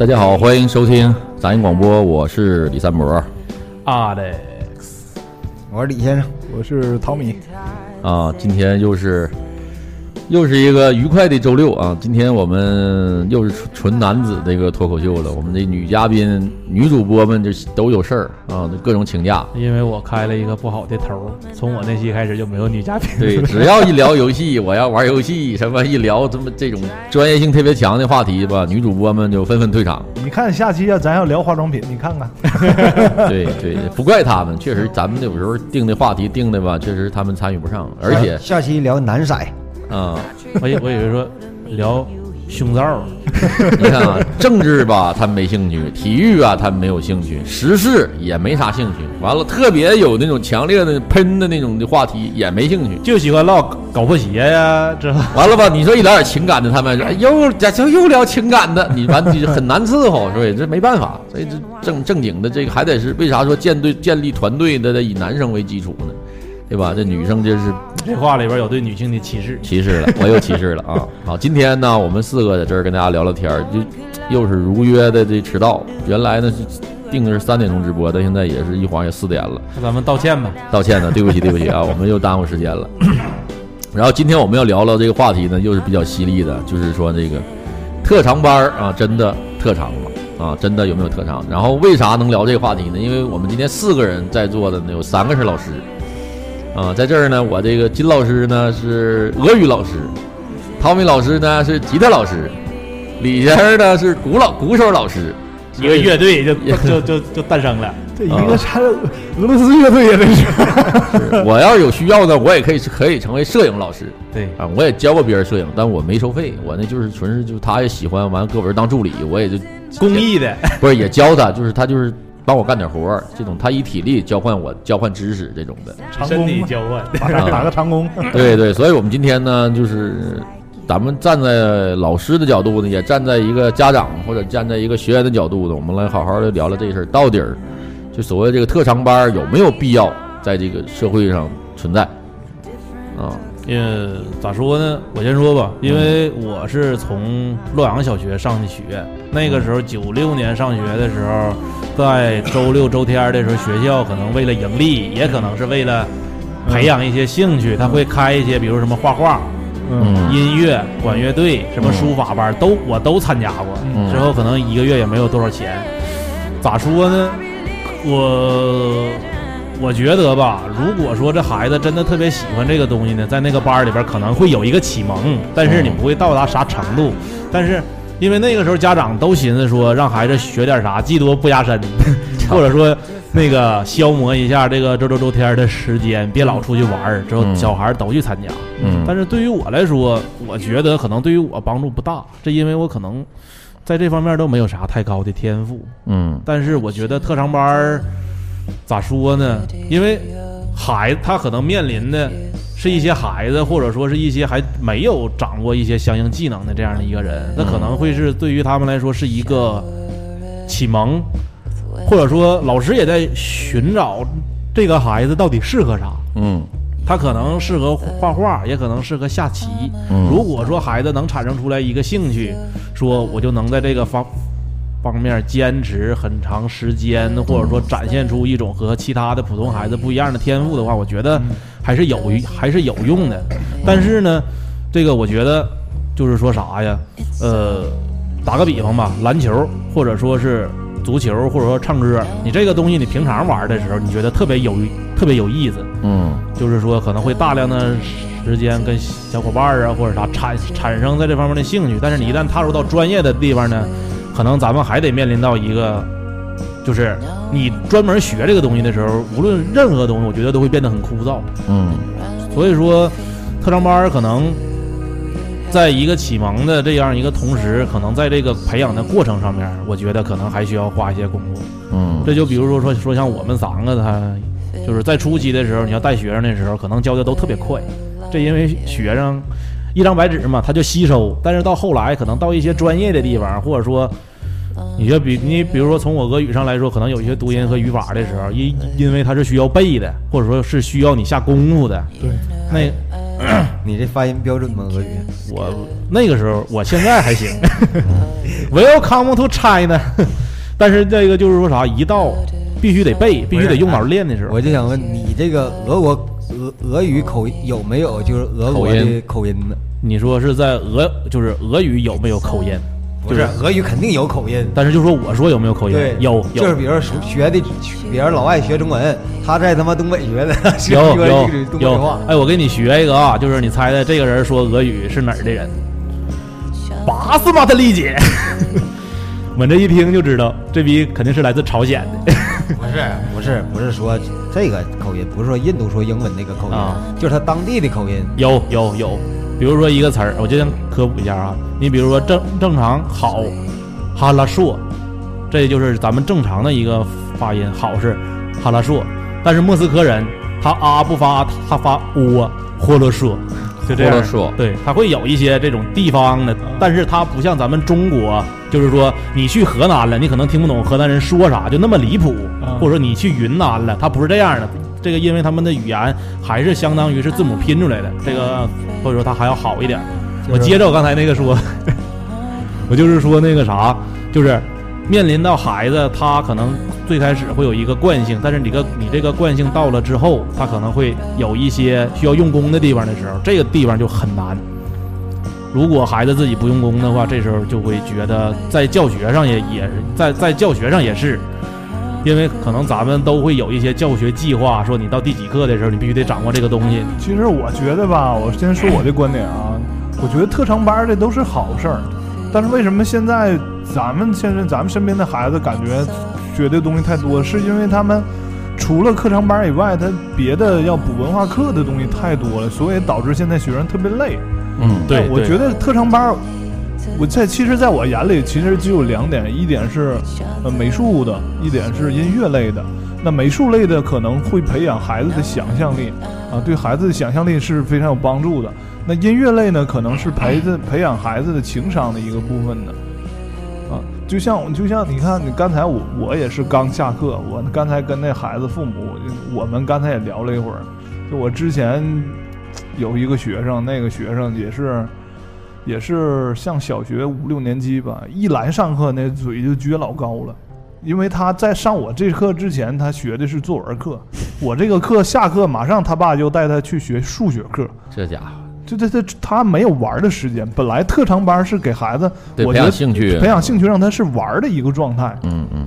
大家好，欢迎收听杂音广播，我是李三博 Alex，我是李先生，我是汤米。啊。今天又是又是一个愉快的周六啊！今天我们又是纯纯男子这个脱口秀了，我们的女嘉宾、女主播们就都有事儿啊，就各种请假。因为我开了一个不好的头儿，从我那期开始就没有女嘉宾。对，只要一聊游戏，我要玩游戏，什么一聊这么这种专业性特别强的话题吧，女主播们就纷纷退场。你看下期要咱要聊化妆品，你看看，对对，不怪他们，确实咱们有时候定的话题定的吧，确实他们参与不上，而且下期聊男色，啊、我以我以为说聊胸罩儿，你看啊，政治吧他没兴趣，体育啊他没有兴趣，时事也没啥兴趣，完了特别有那种强烈的喷的那种的话题也没兴趣。就喜欢唠搞破鞋呀，这完了吧？你说一聊点情感的，他们说哎又咋就又聊情感的，你完你很难伺候，所以这没办法，所以这正正经的这个还得是为啥说建队建立团队的得以男生为基础呢？对吧？这女生就是这话里边有对女性的歧视。歧视了，我又歧视了啊！好，今天呢，我们四个在这儿跟大家聊聊天儿，就又是如约的这迟到。原来呢是定的是三点钟直播，但现在也是一晃也四点了，那咱们道歉吧。道歉呢，对不起，对不起啊，我们又耽误时间了。然后今天我们要聊聊这个话题呢，又是比较犀利的，就是说这个特长班儿啊，真的特长吗？啊，真的有没有特长？然后为啥能聊这个话题呢？因为我们今天四个人在座的呢，有三个是老师。啊，在这儿呢，我这个金老师呢是俄语老师，汤米老师呢是吉他老师，李先生呢是鼓老鼓手老师。一个乐队 就就就就诞生了。这一个参俄罗斯乐队呀，这是。我要是有需要呢，我也可以可以成为摄影老师对，啊，我也教过别人摄影，但我没收费，我那就是纯是就是他也喜欢，完了搁我这儿当助理，我也就公益的。不是也教他，就是他就是帮我干点活儿，这种他以体力交换我交换知识这种的。身长工嘛体交换。打打个长工，对 对，所以我们今天呢，就是咱们站在老师的角度呢，也站在一个家长或者站在一个学员的角度呢，我们来好好的聊聊这事儿，到底儿就所谓这个特长班儿有没有必要在这个社会上存在啊？呃，咋说呢？我先说吧，因为我是从洛阳小学上的学，那个时候九六年上学的时候，在周六周天的时候，学校可能为了盈利，也可能是为了培养一些兴趣，他会开一些，比如什么画画、嗯音乐、管乐队、什么书法班，都我都参加过。嗯之后可能一个月也没有多少钱，咋说呢？我我觉得吧，如果说这孩子真的特别喜欢这个东西呢，在那个班里边可能会有一个启蒙，但是你不会到达啥程度。但是因为那个时候家长都寻思说，让孩子学点啥，技多不压身，或者说那个消磨一下这个周周周天的时间，别老出去玩儿。之后嗯小孩儿都去参加。嗯，但是对于我来说，我觉得可能对于我帮助不大，这因为我可能在这方面都没有啥太高的天赋。嗯但是我觉得特长班儿咋说呢？因为孩子他可能面临的是一些孩子，或者说是一些还没有掌握一些相应技能的这样的一个人，那可能会是对于他们来说是一个启蒙，或者说老师也在寻找这个孩子到底适合啥。嗯他可能适合画画，也可能适合下棋。嗯如果说孩子能产生出来一个兴趣，说我就能在这个方方面坚持很长时间，或者说展现出一种和其他的普通孩子不一样的天赋的话，我觉得还是有还是有用的。但是呢，这个我觉得就是说啥呀？呃，打个比方吧，篮球或者说是足球，或者说唱歌，你这个东西你平常玩的时候，你觉得特别有特别有意思。嗯就是说可能会大量的时间跟小伙伴啊或者啥产产生在这方面的兴趣，但是你一旦踏入到专业的地方呢，可能咱们还得面临到一个，就是你专门学这个东西的时候，无论任何东西，我觉得都会变得很枯燥。嗯所以说，特长班儿可能在一个启蒙的这样一个同时，可能在这个培养的过程上面，我觉得可能还需要花一些功夫。嗯这就比如说说说像我们三个，他就是在初期的时候，你要带学生的时候，可能教的都特别快，这因为学生一张白纸嘛，他就吸收。但是到后来，可能到一些专业的地方，或者说，你就比你比如说从我俄语上来说，可能有一些读音和语法的时候，因因为它是需要背的，或者说是需要你下功夫的，对，那 你这发音标准吗？俄语？我那个时候，我现在还行。Welcome to China，但是这个就是说啥，一到必须得背，必须得用脑练的时候，我就想问你这个俄国俄俄语口音有没有就是俄国的口音呢？你说是在俄就是俄语有没有口音？不是俄语肯定有口音。但是就说我说有没有口音？对，有有就是比如说学的，比如老外学中文，他在他妈东北学的，学有学有有话。，哎，我给你学一个啊，就是你猜猜这个人说俄语是哪儿的人？巴斯马特丽姐。我这一听就知道，这逼肯定是来自朝鲜的。不是不是不是说这个口音，不是说印度说英文那个口音，啊就是他当地的口音。有有有，比如说一个词儿，我就想科普一下啊。你比如说正正常好，哈拉硕，这就是咱们正常的一个发音，好是哈拉硕，但是莫斯科人他啊不发，他发喔，霍勒硕，就这样。霍勒硕对，他会有一些这种地方的，但是他不像咱们中国，就是说你去河南了，你可能听不懂河南人说啥，就那么离谱，啊或者说你去云南了，他不是这样的。这个因为他们的语言还是相当于是字母拼出来的，这个或者说他还要好一点。我接着我刚才那个说，我就是说那个啥，就是面临到孩子，他可能最开始会有一个惯性，但是你个你这个惯性到了之后，他可能会有一些需要用功的地方的时候，这个地方就很难。如果孩子自己不用功的话，这时候就会觉得在教学上也也是在在教学上也是，因为可能咱们都会有一些教学计划，说你到第几课的时候，你必须得掌握这个东西。其实我觉得吧，我先说我的观点啊，我觉得特长班儿这都是好事儿，但是为什么现在咱们现在咱们身边的孩子感觉学的东西太多，是因为他们除了课程班以外，他别的要补文化课的东西太多了，所以导致现在学生特别累。嗯，对对我觉得特长班儿，我在其实在我眼里其实只有两点，一点是呃美术的，一点是音乐类的。那美术类的可能会培养孩子的想象力啊，对孩子的想象力是非常有帮助的。那音乐类呢，可能是培子培养孩子的情商的一个部分的啊。就像就像你看，你刚才我我也是刚下课，我刚才跟那孩子父母，我们刚才也聊了一会儿。就我之前有一个学生，那个学生也是，也是像小学五六年级吧，一来上课那嘴就撅老高了，因为他在上我这课之前，他学的是作文课，我这个课下课马上他爸就带他去学数学课，这家伙。这这这他没有玩的时间，本来特长班是给孩子，得培养兴趣，培养兴趣，让他是玩的一个状态，嗯嗯，嗯，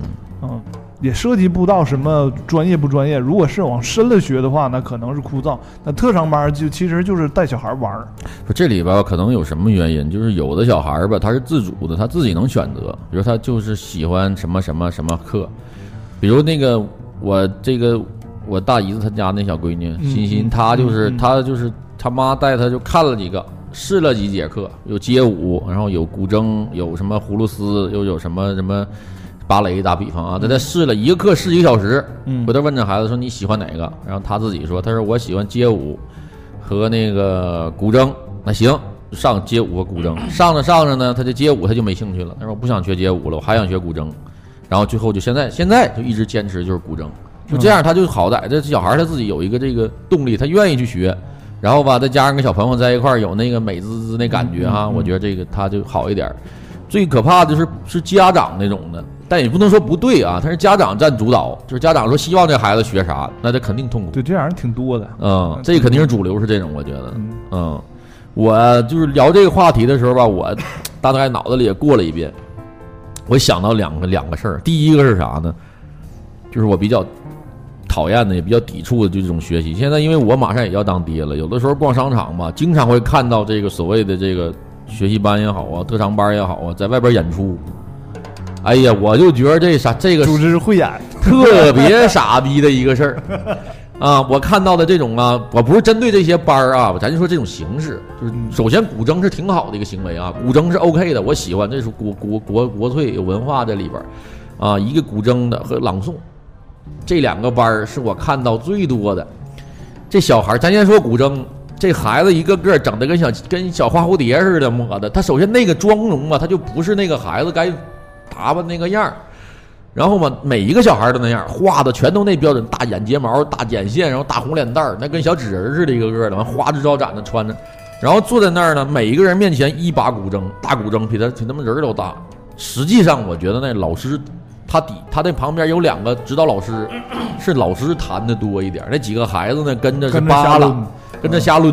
也涉及不到什么专业不专业。如果是往深了学的话，那可能是枯燥。那特长班就其实就是带小孩玩儿。这里边可能有什么原因，就是有的小孩儿吧，他是自主的，他自己能选择，比如他就是喜欢什么什么什么课，比如那个我这个我大姨子她家那小闺女嗯欣欣，嗯她就是她就是她妈带她就看了几个，试了几节课，有街舞，然后有古筝，有什么葫芦丝，又有什么什么芭蕾，打比方啊，他在这试了一个课试一个小时，嗯回头问这孩子说你喜欢哪个，然后他自己说，他说我喜欢街舞和那个古筝，那行。上街舞和古筝，上着上着呢，他就街舞他就没兴趣了。他说我不想学街舞了，我还想学古筝。然后最后就现在现在就一直坚持就是古筝，就这样他就好歹这小孩他自己有一个这个动力，他愿意去学。然后吧，再加上跟小朋友在一块儿有那个美滋滋那感觉哈，嗯嗯嗯我觉得这个他就好一点儿。最可怕的就是是家长那种的，但也不能说不对啊，他是家长占主导，就是家长说希望这孩子学啥，那他肯定痛苦。对，这样人挺多的。嗯，这肯定是主流是这种，我觉得。嗯嗯，我就是聊这个话题的时候吧，我大概脑子里也过了一遍，我想到两个两个事儿。第一个是啥呢？就是我比较讨厌的，也比较抵触的，就这种学习。现在因为我马上也要当爹了，有的时候逛商场吧，经常会看到这个所谓的这个学习班也好啊，特长班也好啊，在外边演出。哎呀，我就觉得这啥这个组织慧眼，特别傻逼的一个事儿 啊！我看到的这种啊，我不是针对这些班儿啊，咱就说这种形式，就是首先古筝是挺好的一个行为啊，古筝是 OK 的，我喜欢，这是国国国国粹有文化在里边儿啊，一个古筝的和朗诵这两个班儿是我看到最多的。这小孩儿，咱先说古筝，这孩子一个个整的跟小跟小花蝴蝶似的抹的，他首先那个妆容啊，他就不是那个孩子该打扮那个样儿。然后嘛，每一个小孩都那样，画的全都那标准，大眼睫毛、大眼线，然后大红脸蛋儿，那跟小纸人似的，一个个的，完花枝招展的穿着，然后坐在那儿呢，每一个人面前一把古筝，大古筝比他比他们人儿都大。实际上，我觉得那老师他底他那旁边有两个指导老师，是老师弹的多一点，那几个孩子呢跟着是扒拉，跟着瞎抡。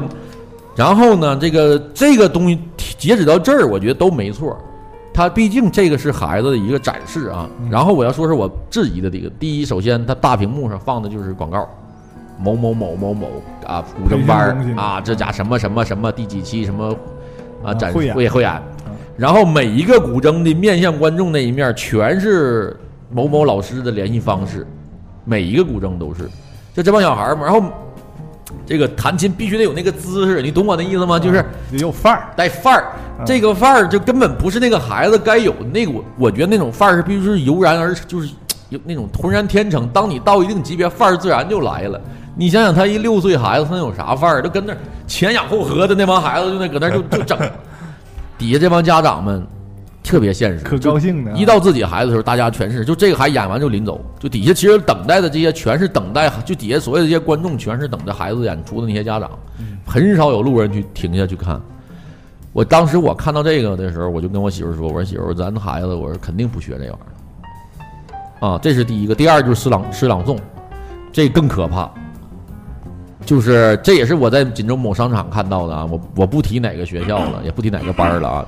然后呢，这个这个东西截止到这儿，我觉得都没错。它毕竟这个是孩子的一个展示啊。然后我要说是我质疑的这个，第一，首先他大屏幕上放的就是广告，某某某某某啊，古筝班啊，这家什么什么什么第几期什么啊展汇演会会演，然后每一个古筝的面向观众那一面全是某某老师的联系方式，每一个古筝都是，就这帮小孩儿嘛，然后。这个弹琴必须得有那个姿势，你懂我的意思吗？就是得有范儿，带范儿，嗯这个范儿就根本不是那个孩子该有的那个。我我觉得那种范儿是必须是油然而就是有那种浑然天成。当你到一定级别，范儿自然就来了。你想想，他一六岁孩子，他能有啥范儿？都跟那前仰后合的那帮孩子，就那搁那就就整。底下这帮家长们特别现实，可高兴的啊一到自己孩子的时候，大家全是就这个孩子演完就临走，就底下其实等待的这些全是等待，就底下所有的这些观众全是等着孩子演出的那些家长，很少有路人去停下去看。我当时我看到这个的时候，我就跟我媳妇说：“我说媳妇，咱孩子，我说肯定不学这玩意儿。啊，这是第一个。第二就是诗朗诗朗诵，这更可怕。就是这也是我在锦州某商场看到的啊，我我不提哪个学校了，也不提哪个班儿了啊，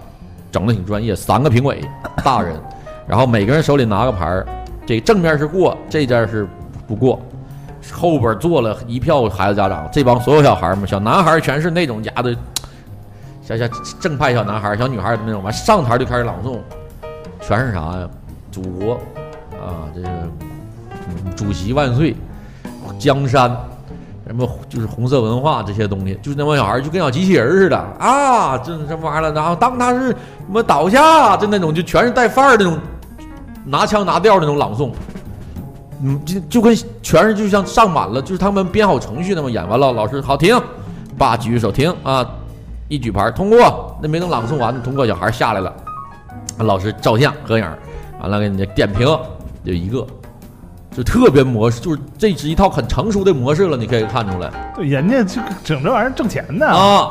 整的挺专业，三个评委，大人，然后每个人手里拿个牌儿，这正面是过，这件是不过，后边坐了一票孩子家长，这帮所有小孩儿们，小男孩全是那种家的，小小正派小男孩、小女孩儿的那种，完上台就开始朗诵，全是啥呀？祖国啊，这个主席万岁，江山。什么就是红色文化这些东西，就是那帮小孩就跟小机器人似的。啊，这什么玩意儿？了？然后当他是什么倒下，就那种就全是带范儿那种，拿腔拿调那种朗诵，嗯，就就跟全是就像上满了，就是他们编好程序那么演完了，老师。好停，爸举手停。啊，一举牌通过，那没等朗诵完，通过小孩下来了，老师照相合影，完了给你点评，就一个，就特别模式，就是这是一套很成熟的模式了，你可以看出来对，人家这个整这玩意儿挣钱呢。啊。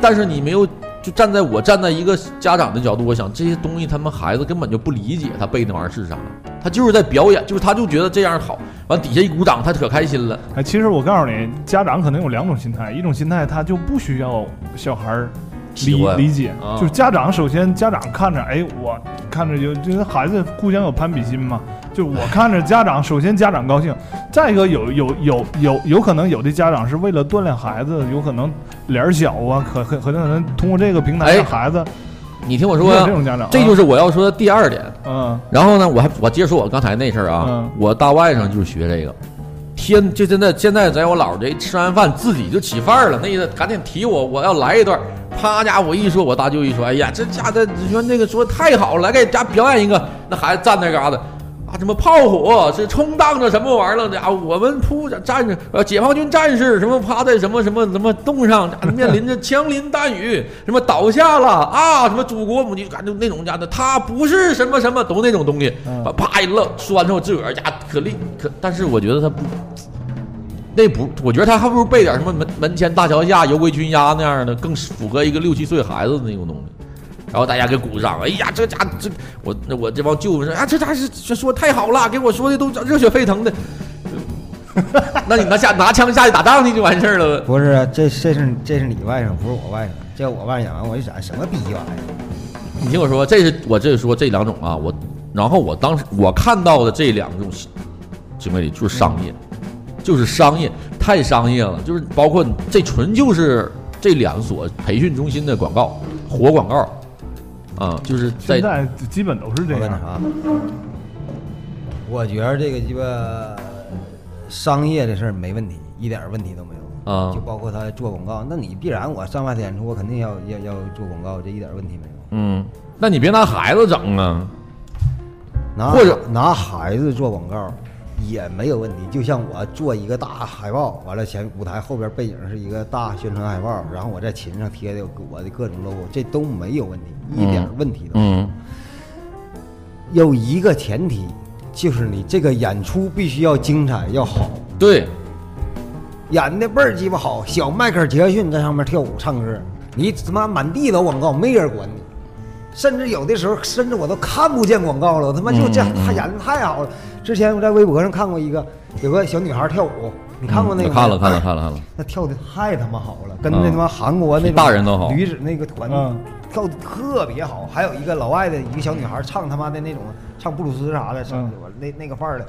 但是你没有，就站在我站在一个家长的角度，我想这些东西他们孩子根本就不理解他背那玩意儿是啥，他就是在表演，就是他就觉得这样好，完底下一鼓掌，他可开心了。哎，其实我告诉你，家长可能有两种心态，一种心态他就不需要小孩儿理理解，啊就是家长首先家长看着，哎，我看着有这孩子互相有攀比心嘛，就我看着家长，首先家长高兴，再一个有有有有有可能有的家长是为了锻炼孩子，有可能脸儿小啊，可可可能通过这个平台哎让孩子，你听我说呀，这种家长，这就是是我要说的第二点。嗯然后呢，我还我接着说我刚才那事儿啊，嗯我大外甥就是学这个，天就现在现在在我姥儿这吃完饭自己就起范儿了，那意思赶紧提我，我要来一段。啪家伙我一说，我大舅一说，哎呀，这家的你说那个说太好了，来给家表演一个。那孩子站那嘎达啊，什么炮火是冲荡着什么玩意儿了？家伙我们扑着站着呃解放军战士什么趴在什么什么什么洞上，啊面临着枪林弹雨，什么倒下了啊，什么祖国母亲感觉那种家的，他不是什么什么都那种东西，嗯啪啪一愣，说完之后自个儿家可厉可，但是我觉得他不。那不，我觉得他还不如背点什么门门前大桥下游归军鸭那样的，更符合一个六七岁孩子的那种东西。然后大家给鼓掌，哎呀，这家这我那我这帮舅们说啊，这家是这说太好了，给我说的都热血沸腾的。那你拿下拿枪下去打仗去就完事儿了。不是，这这是这是你外甥，不是我外甥。这我外甥完，我一想什么逼玩意儿？你听我说，这是我这说这两种啊，我然后我当时我看到的这两种行为里就是商业，就是商业，太商业了，就是包括这纯就是这两所培训中心的广告，活广告啊，就是在现在基本都是这样。我跟你啥？我觉得这个鸡巴商业的事儿没问题，一点问题都没有。啊就包括他做广告，那你必然我上外台演出，我肯定要要要做广告，这一点问题没有。嗯，那你别拿孩子整啊，拿或者拿孩子做广告也没有问题，就像我做一个大海报，完了前舞台后边背景是一个大宣传海报，然后我在琴上贴的我的各种 logo，这都没有问题，一点问题都没有。嗯有一个前提，就是你这个演出必须要精彩要好，对，演的倍儿鸡巴好。小迈克尔·杰克逊在上面跳舞唱歌，你他妈满地都广告，没人管你。甚至有的时候，甚至我都看不见广告了。我他妈就这他演的太好了。之前我在微博上看过一个，有个小女孩跳舞，你看过那个看了看了看了看了，那跳的太他妈好了，跟嗯那他妈韩国那种大人都好女子那个团嗯跳的特别好。还有一个老外的一个小女孩唱他妈的那种唱布鲁斯啥的，唱嗯那那个范儿的，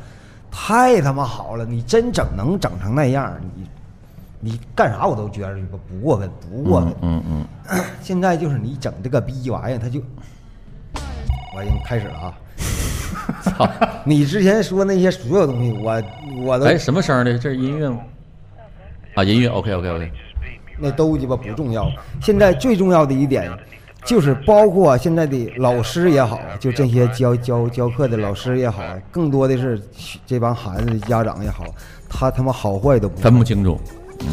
太他妈好了！你真整能整成那样，你你干啥我都觉得不过分，不过分。嗯嗯嗯，现在就是你整这个逼玩意儿，他就，我已经开始了啊！操，你之前说那些所有东西，我我都哎，什么声儿的？这是音乐吗？啊，音乐，OK OK OK，那都鸡巴不重要。现在最重要的一点，就是包括现在的老师也好，就这些教教教课的老师也好，更多的是这帮孩子的家长也好，他他妈好坏都不分不清楚。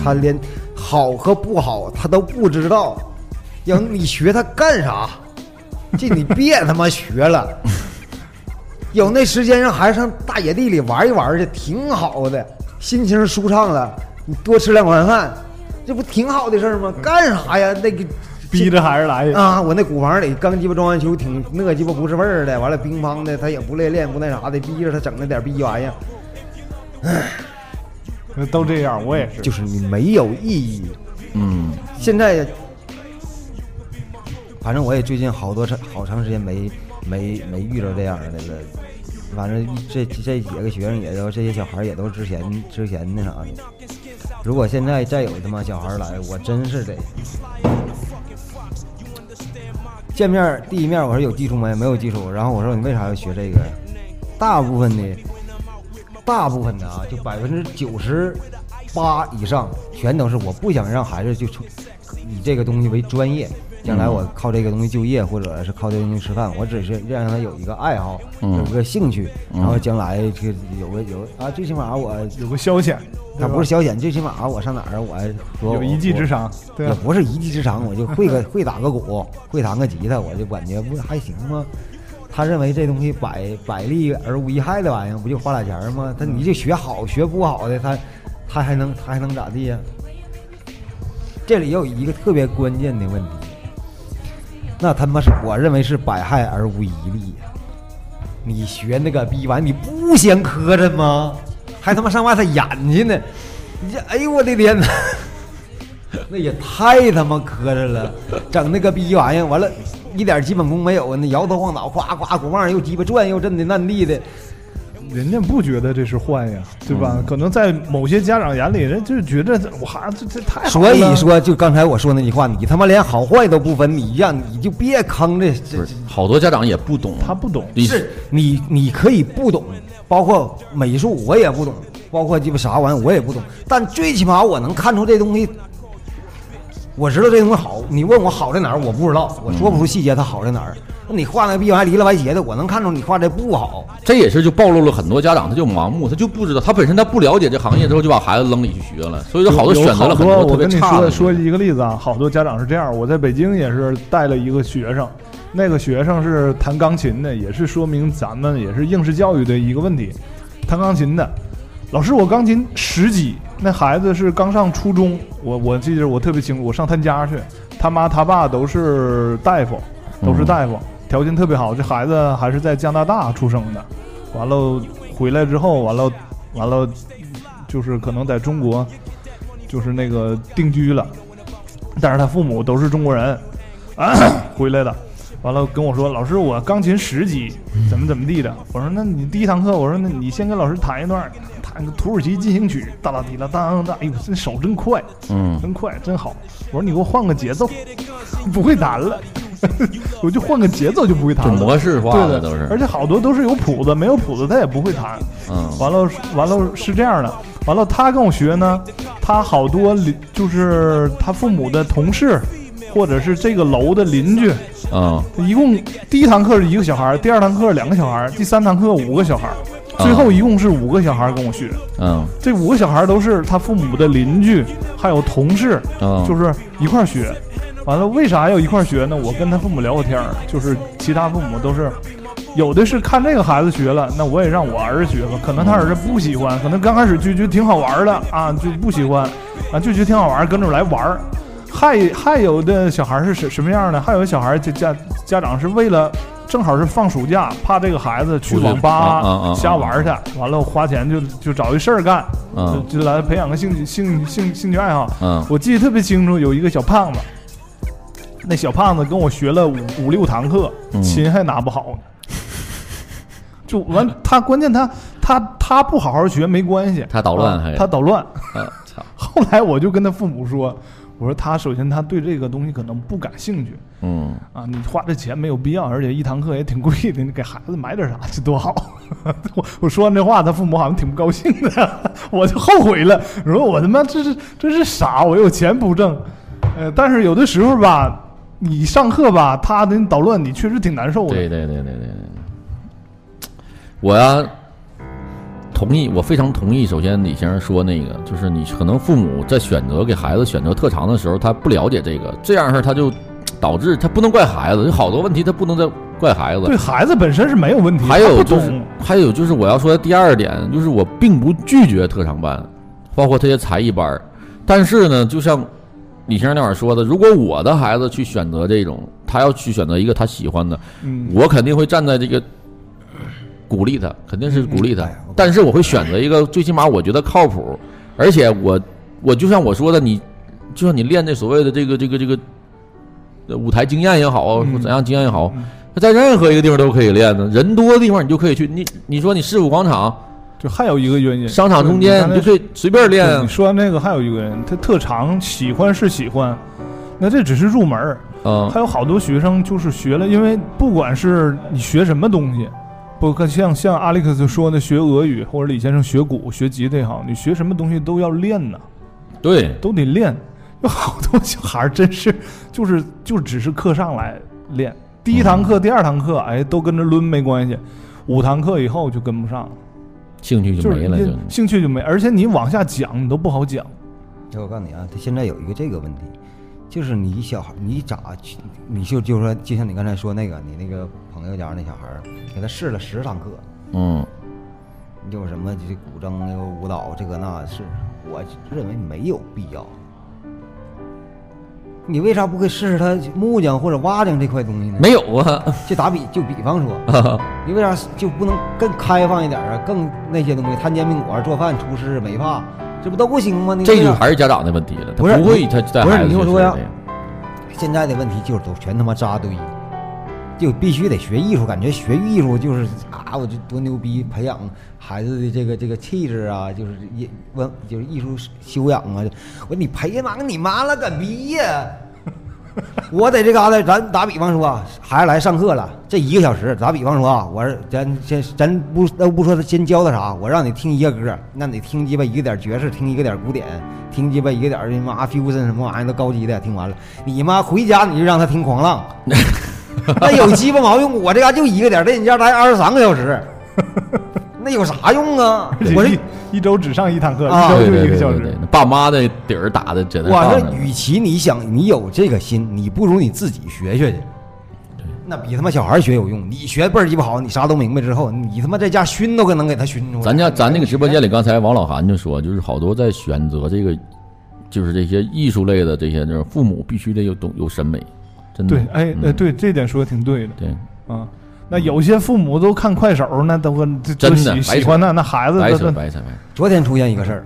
他连好和不好他都不知道，要你学他干啥？这你别他妈学了，有那时间让孩子上大野地里玩一玩去，挺好的，心情舒畅了，你多吃两碗饭，这不挺好的事儿吗？干啥呀？那个 逼着孩子来啊！我那鼓房里刚鸡巴装完球，挺那鸡巴不是味儿的，完了乒乓的他也不练练不那啥的，逼着他整那点逼玩意儿，都这样，我也是。就是你没有意义。嗯，现在，反正我也最近好多长好长时间没没没遇着这样的了。反正这这几个学生也都这些小孩也都之前之前那啥的。如果现在再有他妈小孩来，我真是得见面第一面我说有基础没？没有基础。然后我说你为啥要学这个？大部分的，大部分的啊，就百分之九十八以上全都是我不想让孩子就从以这个东西为专业，将来我靠这个东西就业，或者是靠这个东西吃饭。我只是让他有一个爱好，嗯有一个兴趣，嗯然后将来这有个有啊，最起码我有个消遣，那不是消遣，最起码我上哪儿我说有一技之长。对？也不是一技之长，我就会个会打个鼓，会弹个吉他，我就感觉不还行吗？他认为这东西百百利而无一害的玩意儿，不就花俩钱儿吗？他你就学好学不好的，他他还能他还能咋地呀？这里有一个特别关键的问题，那他妈是我认为是百害而无一利呀。你学那个逼玩意，你不嫌磕碜吗？还他妈上外头演去呢？你这，哎呦我的天哪！那也太他妈磕碜了，整那个逼玩意儿，完了，一点基本功没有，那摇头晃脑，夸夸鼓棒又鸡巴转又震的烂地的，人家不觉得这是坏呀，对吧？可能在某些家长眼里，人就是觉得我孩子这这太好所。以说，就刚才我说那句话，你他妈连好坏都不分，你让你就别坑这这，好多家长也不懂，他不懂，你是你你可以不懂，包括美术我也不懂，包括鸡巴啥玩意我也不懂，但最起码我能看出这东西，我知道这东西好。你问我好在哪儿，我不知道，我说不出细节它好在哪儿。那你画那个逼玩意儿离了歪斜的，我能看出你画这不好。这也是就暴露了很多家长，他就盲目，他就不知道，他本身他不了解这行业之后，就把孩子扔里去学了，所以说好多选择了很多特好我跟你别差的。说说一个例子啊，好多家长是这样。我在北京也是带了一个学生，那个学生是弹钢琴的，也是说明咱们也是应试教育的一个问题。弹钢琴的，老师我钢琴十级，那孩子是刚上初中，我我记得我特别清楚，我上他家去，他妈他爸都是大夫，都是大夫，条件特别好。这孩子还是在加拿大出生的，完了回来之后，完了完了，就是可能在中国，就是那个定居了，但是他父母都是中国人，啊、回来的。完了跟我说，老师，我钢琴十级，怎么怎么地的。我说，那你第一堂课，我说，那你先跟老师弹一段，弹个土耳其进行曲，哒啦滴啦当当，哎呦，这手真快，嗯，真快，真好。我说你给我换个节奏，不会弹了，我就换个节奏就不会弹就了。模式化对的的都是，而且好多都是有谱子，没有谱子他也不会弹。嗯，完了，完了是这样的，完了他跟我学呢，他好多邻就是他父母的同事，或者是这个楼的邻居，嗯，一共第一堂课是一个小孩，第二堂课两个小孩，第三堂课五个小孩，最后一共是五个小孩跟我学。嗯，这五个小孩都是他父母的邻居，还有同事，嗯，就是一块儿学。完了，为啥要一块儿学呢？我跟他父母聊过天儿，就是其他父母都是有的是看这个孩子学了，那我也让我儿子学吧。可能他儿子不喜欢，可能刚开始就觉得挺好玩的啊，就不喜欢啊，就觉得挺好玩，跟着来玩儿。还还有的小孩是什什么样的？还有的小孩家家家长是为了正好是放暑假，怕这个孩子去网吧瞎玩去，完了花钱就就找一事儿干，嗯。就就来培养个兴趣兴兴兴趣爱好。嗯。我记得特别清楚，有一个小胖子，那小胖子跟我学了五五六堂课，嗯。琴还拿不好呢。就完，他关键他他他不好好学没关系，他捣乱他捣乱。后来我就跟他父母说，我说他首先他对这个东西可能不感兴趣嗯啊，你花这钱没有必要，而且一堂课也挺贵的，你给孩子买点啥这多好。我我说完这话，他父母好像挺不高兴的，我就后悔了，我说我他妈这是这是傻，我有钱不挣，呃，但是有的时候吧，你上课吧，他给你捣乱，你确实挺难受的。对对对对对对，我呀同意，我非常同意。首先，李先生说那个，就是你可能父母在选择给孩子选择特长的时候，他不了解这个，这样式儿他就导致他不能怪孩子，有好多问题他不能再怪孩子对。孩子本身是没有问题，还有就是，还有就是我要说的第二点，就是我并不拒绝特长班，包括这些才艺班儿，但是呢，就像李先生那会儿说的，如果我的孩子去选择这种，他要去选择一个他喜欢的，嗯，我肯定会站在这个鼓励他，肯定是鼓励他哎，但是我会选择一个最起码我觉得靠谱，而且我我就像我说的，你就像你练这所谓的这个这个这个呃舞台经验也好，怎样经验也好嗯，那在任何一个地方都可以练的，人多的地方你就可以去。你你说你市府广场、就还有一个原因，商场中间，你就可以随便练你。说完这个，还有一个人，他特长喜欢是喜欢，那这只是入门儿。嗯还有好多学生就是学了，因为不管是你学什么东西，不可像像阿历克斯说的学俄语，或者李先生学鼓、学吉他也好，你学什么东西都要练呢，对，都得练。有好多小孩儿真是 就是就只是课上来练，第一堂课、第二堂课，哎，都跟着抡没关系，五堂课以后就跟不上了，兴趣就没了，兴趣就没，而且你往下讲你都不好讲。就我告诉你啊，他现在有一个这个问题，就是你小孩，你咋去？你就就说，就像你刚才说那个，你那个朋友家那小孩儿，给他试了十堂课，嗯有什么这古筝、那个舞蹈，这个那是，我认为没有必要。你为啥不会试试他木匠或者瓦匠这块东西呢？没有啊，就打比，就比方说，你为啥就不能更开放一点啊？更那些东西，摊煎饼果、做饭、厨师、美发，这不都不行吗？那这就还是家长的问题了，他不是不会他带不是孩子去你听我说呀现在的问题就是都全他妈扎堆，就必须得学艺术，感觉学艺术就是啊，我这多牛逼，培养孩子的这个这个气质啊，就是艺文就是艺术修养啊。我说你培养你妈了个逼呀！我在这嘎达，咱打比方说啊，孩子来上课了，这一个小时，打比方说啊，我说咱先咱不都不说他先教他啥，我让你听一个歌，那你听鸡巴一个点爵士，听一个点古典，听鸡巴一个点儿他妈 fusion 什么玩意儿都高级的，听完了，你妈回家你就让他听狂浪，那有鸡巴毛用？我这嘎就一个点儿，在你家待二十三个小时，那有啥用啊？我一一周只上一堂课，啊一周就一个小时。对对对，爸妈的底儿打的真的我说放着，呢与其你想你有这个心，你不如你自己学学去。那比他妈小孩学有用。你学倍儿鸡巴好，你啥都明白之后，你他妈在家熏都可能给他熏出来。咱家咱那个直播间里，刚才王老韩就说，就是好多在选择这个，就是这些艺术类的这些，就是父母必须得有懂有审美，真的。对，哎，对，这点说的挺对的对，啊。那有些父母都看快手，那都这真的都喜欢那那孩子白都白扯白。昨天出现一个事儿，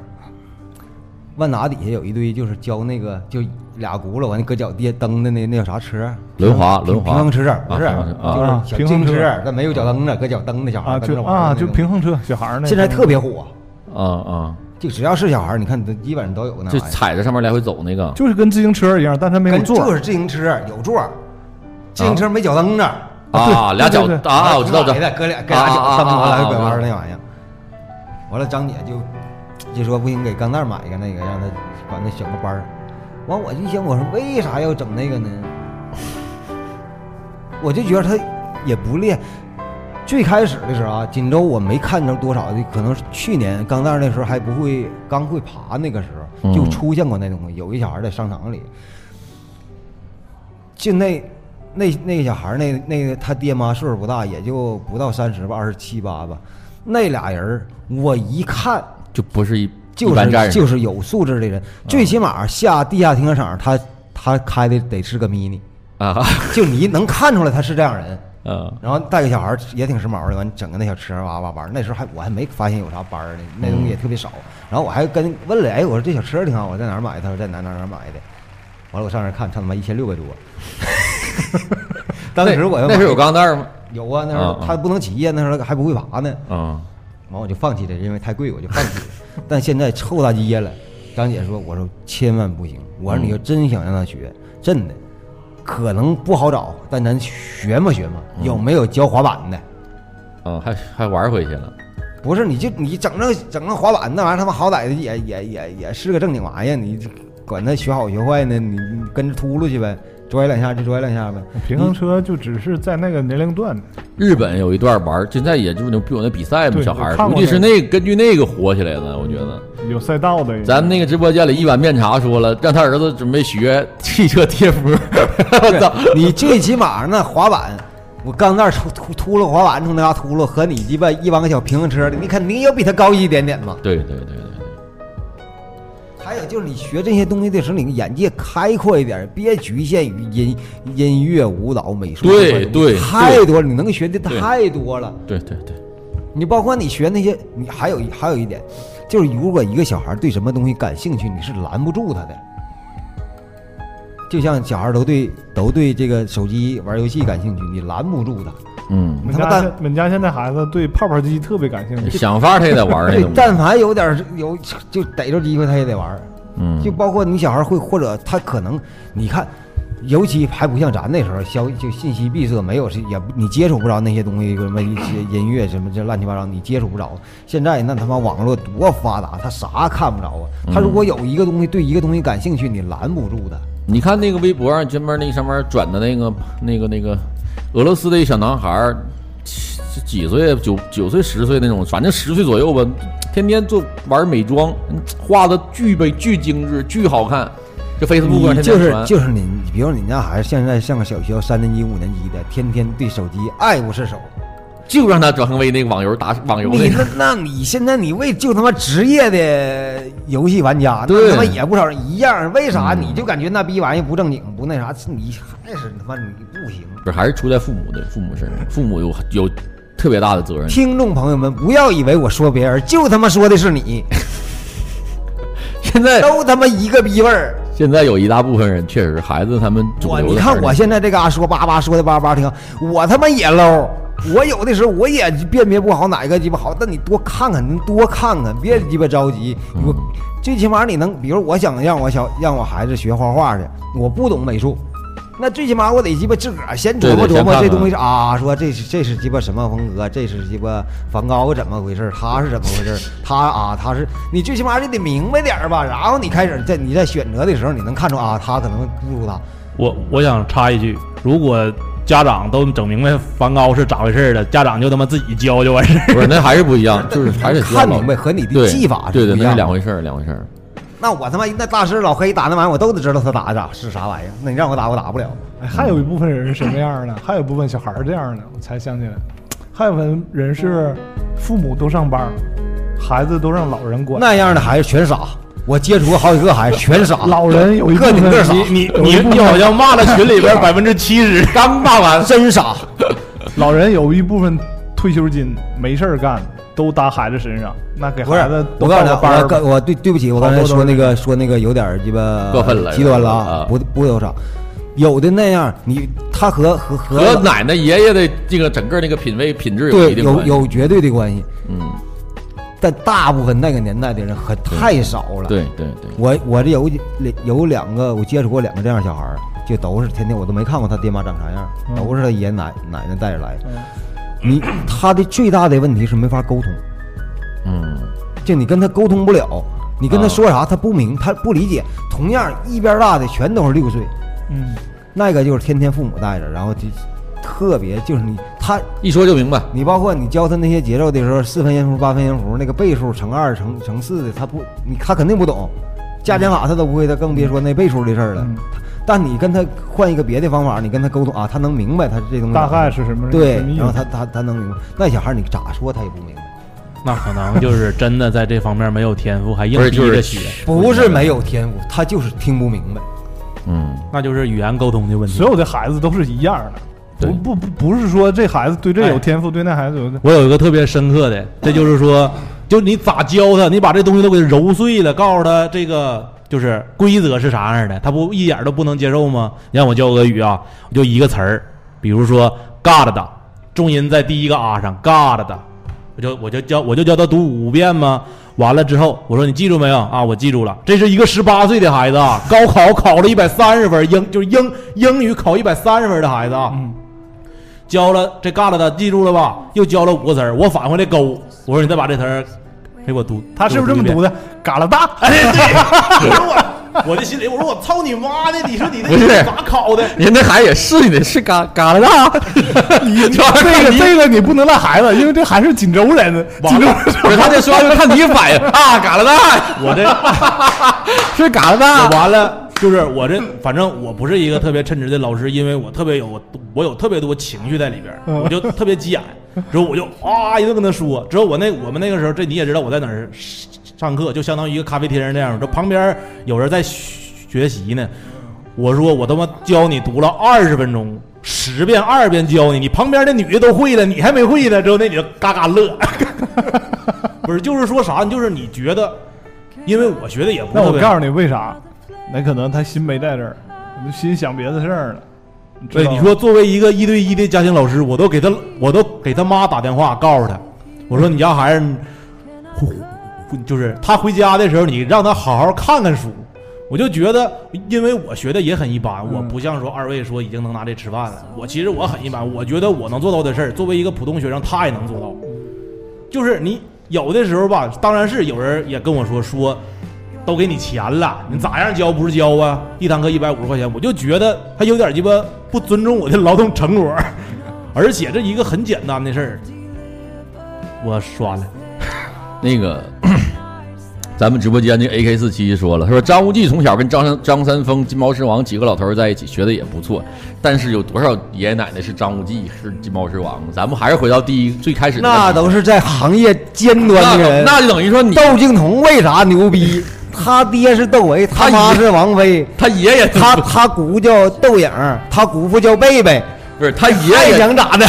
万达底下有一堆就是教那个就俩轱辘完搁脚底下蹬的那那叫啥车？轮滑平轮滑平衡车不是，啊平衡车啊就是小平衡车车，但没有脚蹬子，搁脚蹬的小孩啊，就平衡车小孩儿那现在特别火，啊啊，就只要是小孩儿，你看基本上都有那玩就儿。踩在上面来回走那个。就是跟自行车一样，但它没有跟座儿。就是自行车有座儿，自行车没脚蹬子。啊，俩脚对对对啊，我知道，知道的，搁俩搁俩脚蹬完了拐弯儿那玩意儿。完了，张姐就就说不行，给钢蛋儿买一个那个，让他管他选个班儿。完我就一想，我说为啥要整那个呢？我就觉得他也不练。最开始的时候啊，锦州我没看着多少的，可能是去年刚那儿那时候还不会，刚会爬那个时候嗯就出现过那东西。有一小孩在商场里，就那那那个小孩，那那个他爹妈岁数不大，也就不到三十吧，二十七八吧。那俩人我一看就不是一就是就是有素质的人，最起码下地下停车场，他他开的得是个 mini，啊就你能看出来他是这样人。啊然后带个小孩儿也挺时髦的，完整个那小车哇哇玩。那时候还我还没发现有啥班儿呢，那东西也特别少。然后我还跟问了，哎，我说这小车挺好，我在哪儿买的？他说在哪哪哪买的。完了我上那儿看，他他妈一千六百多。当时我要那是有钢带吗？有啊，那时候他不能骑呀，那时候还不会爬呢。啊完我就放弃了，因为太贵，我就放弃了。但现在臭大街了，张姐说，我说千万不行，我说你要真想让他学，真的可能不好找，但咱学嘛学嘛，有没有教滑板的？啊，还还玩回去了。不是，你就你整那整那滑板那玩意儿，他妈好歹也也也也是个正经玩意儿，你管他学好学坏呢，你你跟着秃噜去呗，拽两下就拽两下呗。平衡车就只是在那个年龄段，日本有一段玩，现在也就是那不有那比赛嘛，小孩估计是那那根据那个火起来的，我觉得。有赛道的。咱们那个直播间里一碗面茶说了，让他儿子准备学汽车贴膜，我操！你最起码那滑板，我刚那儿秃秃秃噜滑板从那嘎秃噜，和你鸡巴一帮个小平衡车的，你肯定要比他高一点点嘛。对对对，还有就是你学这些东西的时候，你眼界开阔一点，别局限于音音乐、舞蹈、美术对对太多了，你能学的太多了。对对对，你包括你学那些，你还有还有一点，就是如果一个小孩对什么东西感兴趣，你是拦不住他的。就像小孩都对都对这个手机玩游戏感兴趣，你拦不住他。嗯，我们家们家现在孩子对泡泡机特别感兴趣，想法他也得玩对。但凡有点儿有就逮着机会，他也得玩儿。嗯，就包括你小孩会，或者他可能，你看，尤其还不像咱那时候消就信息闭塞，没有是也你接触不着那些东西，什么一些音乐什么这乱七八糟，你接触不着。现在那他妈网络多发达，他啥看不着啊？他如果有一个东西对一个东西感兴趣，你拦不住他。你看那个微博上专门那上面转的那个那个那个俄罗斯的一小男孩儿，七几岁九九岁十岁那种，反正十岁左右吧，天天做玩美妆，画的巨美巨精致巨好看，这 Facebook 上就是就是你，比如你家孩子现在上个小学三年级五年级的，天天对手机爱不释手。就让他转成为那个网游打网游那你个。那那你现在你为就他妈职业的游戏玩家，那对他妈也不少人一样，为啥嗯你就感觉那逼玩意不正经不那啥？你还是他妈你不行。不是，还是出在父母的父母身上，父母有有特别大的责任。听众朋友们，不要以为我说别人，就他妈说的是你，现在 都他妈一个逼味儿。现在有一大部分人确实孩子他们我你看我现在这嘎说叭叭说的叭叭听，我他妈也 low。我有的时候我也辨别不好哪一个鸡巴好，但你多看看，你多看看，别鸡巴着急。我最起码你能，比如我想让我小让我孩子学画画去，我不懂美术，那最起码我得鸡巴自个儿先琢磨琢磨这东西是啊，说这是这是鸡巴什么风格，这是鸡巴梵高怎么回事，他是怎么回事，他啊他是你最起码你得明白点儿吧，然后你开始在你在选择的时候，你能看出啊他可能不如他。我我想插一句，如果家长都整明白梵高是咋回事了，家长就他妈自己教就完事儿。不是那还是不一样，就是还是看明白和你的技法是对对，那是不一样两回事儿，两回事儿。那我他妈那大师老黑打那玩意儿，我都得知道他打的咋是啥玩意儿。那你让我打，我打不了。哎，还有一部分人是什么样的？还有一部分小孩儿这样的，我才想起来，还有部分人是父母都上班，孩子都让老人管。那样的孩子全傻，我接触过好几个孩子全傻。老人有一个顶个傻，你你你你好像骂了群里边 百分之七十，刚骂完真傻。老人有一部分退休金没事儿干，都搭孩子身上，那给孩子，我告诉你我刚我对对不起，我刚才说那个说那个有点儿鸡巴过分了极端了不不有啥，有的那样，你他和和和奶奶爷爷的这个整个那个品味品质有对有一定关系。有绝对的关系，嗯，但大部分那个年代的人很太少了。对对对，我我这有有两个，我接触过两个这样小孩儿，就都是天天我都没看过他爹妈长啥样，嗯。都是他爷爷奶奶奶带着来的。嗯。你他的最大的问题是没法沟通，嗯。就你跟他沟通不了，你跟他啊。说啥他不明，他不理解。同样一边大的全都是六岁，嗯，那个就是天天父母带着，然后就特别就是你他一说就明白。你包括你教他那些节奏的时候，四分音符、八分音符，那个倍数乘二、乘乘四的，他不，你他肯定不懂，加减法他都不会，他更别说那倍数的事儿了。嗯但你跟他换一个别的方法，你跟他沟通啊，他能明白他这东西大概是什么对然后他他他能明白。那小孩你咋说他也不明白，那可能就是真的在这方面没有天赋，还硬不是就是逼着学，不是没有天赋，他就是听不明白。嗯，那就是语言沟通的问题所。有的孩子都是一样的，对不不不不是说这孩子对这有哎天赋，对那孩子有我有一个特别深刻的，这就是说，就你咋教他，你把这东西都给揉碎了，告诉他这个就是规则是啥样的，他不一点都不能接受吗？你让我教俄语啊，我就一个词儿，比如说 God 的，重音在第一个啊上，God 的，我就我就教我就教他读五遍吗？完了之后，我说你记住没有啊？我记住了。这是一个十八岁的孩子啊，高考考了一百三十分，英就是英英语考一百三十分的孩子啊。嗯教了这嘎啦的，记住了吧？又交了五个词儿，我返回来勾。我说你再把这词儿给我读，他是不是这么读的？嘎啦大，哎，对，我说我我的心里，我说我操你妈的！你说你这不是咋考的？人那孩子也是你的，是嘎嘎啦大，你这个这个你不能赖孩子，因为这还是锦州人，锦州完了不是他这说完就看你反应啊，嘎啦大，我这是嘎啦大我，完了，就是我这，反正我不是一个特别称职的老师，因为我特别有我有特别多情绪在里边我就特别急眼。之后我就啊一顿跟他说，之后我那我们那个时候，这你也知道我在哪儿上课，就相当于一个咖啡厅那样，这旁边有人在学习呢。我说我他妈教你读了二十分钟，十遍二遍教你，你旁边那女的都会了，你还没会呢。之后那女的嘎嘎乐，不是就是说啥？就是你觉得，因为我学的也不那我告诉你为啥？那可能他心没在这儿，心想别的事儿了。对，你说作为一个一对一的家庭老师，我都给他，我都给他妈打电话告诉他，我说你家孩子，就是他回家的时候，你让他好好看看书。我就觉得，因为我学的也很一般，我不像说二位说已经能拿这吃饭了。我其实我很一般，我觉得我能做到的事儿，作为一个普通学生，他也能做到。就是你有的时候吧，当然是有人也跟我说说，都给你钱了，你咋样交不是交啊？一堂课一百五十块钱，我就觉得他有点鸡巴不尊重我的劳动成果，而且这一个很简单的事儿，我刷了。那个，咱们直播间这 AK 四七说了，他说张无忌从小跟张三张三丰、金毛狮王几个老头在一起，学的也不错，但是有多少爷爷奶奶是张无忌是金毛狮王？咱们还是回到第一最开始的那都是在行业尖端的人。那就等于说你窦靖童为啥牛逼？他爹是窦唯，他妈是王菲，他爷爷他他姑叫窦颖，他姑父叫贝贝。不是他爷还爷想咋的？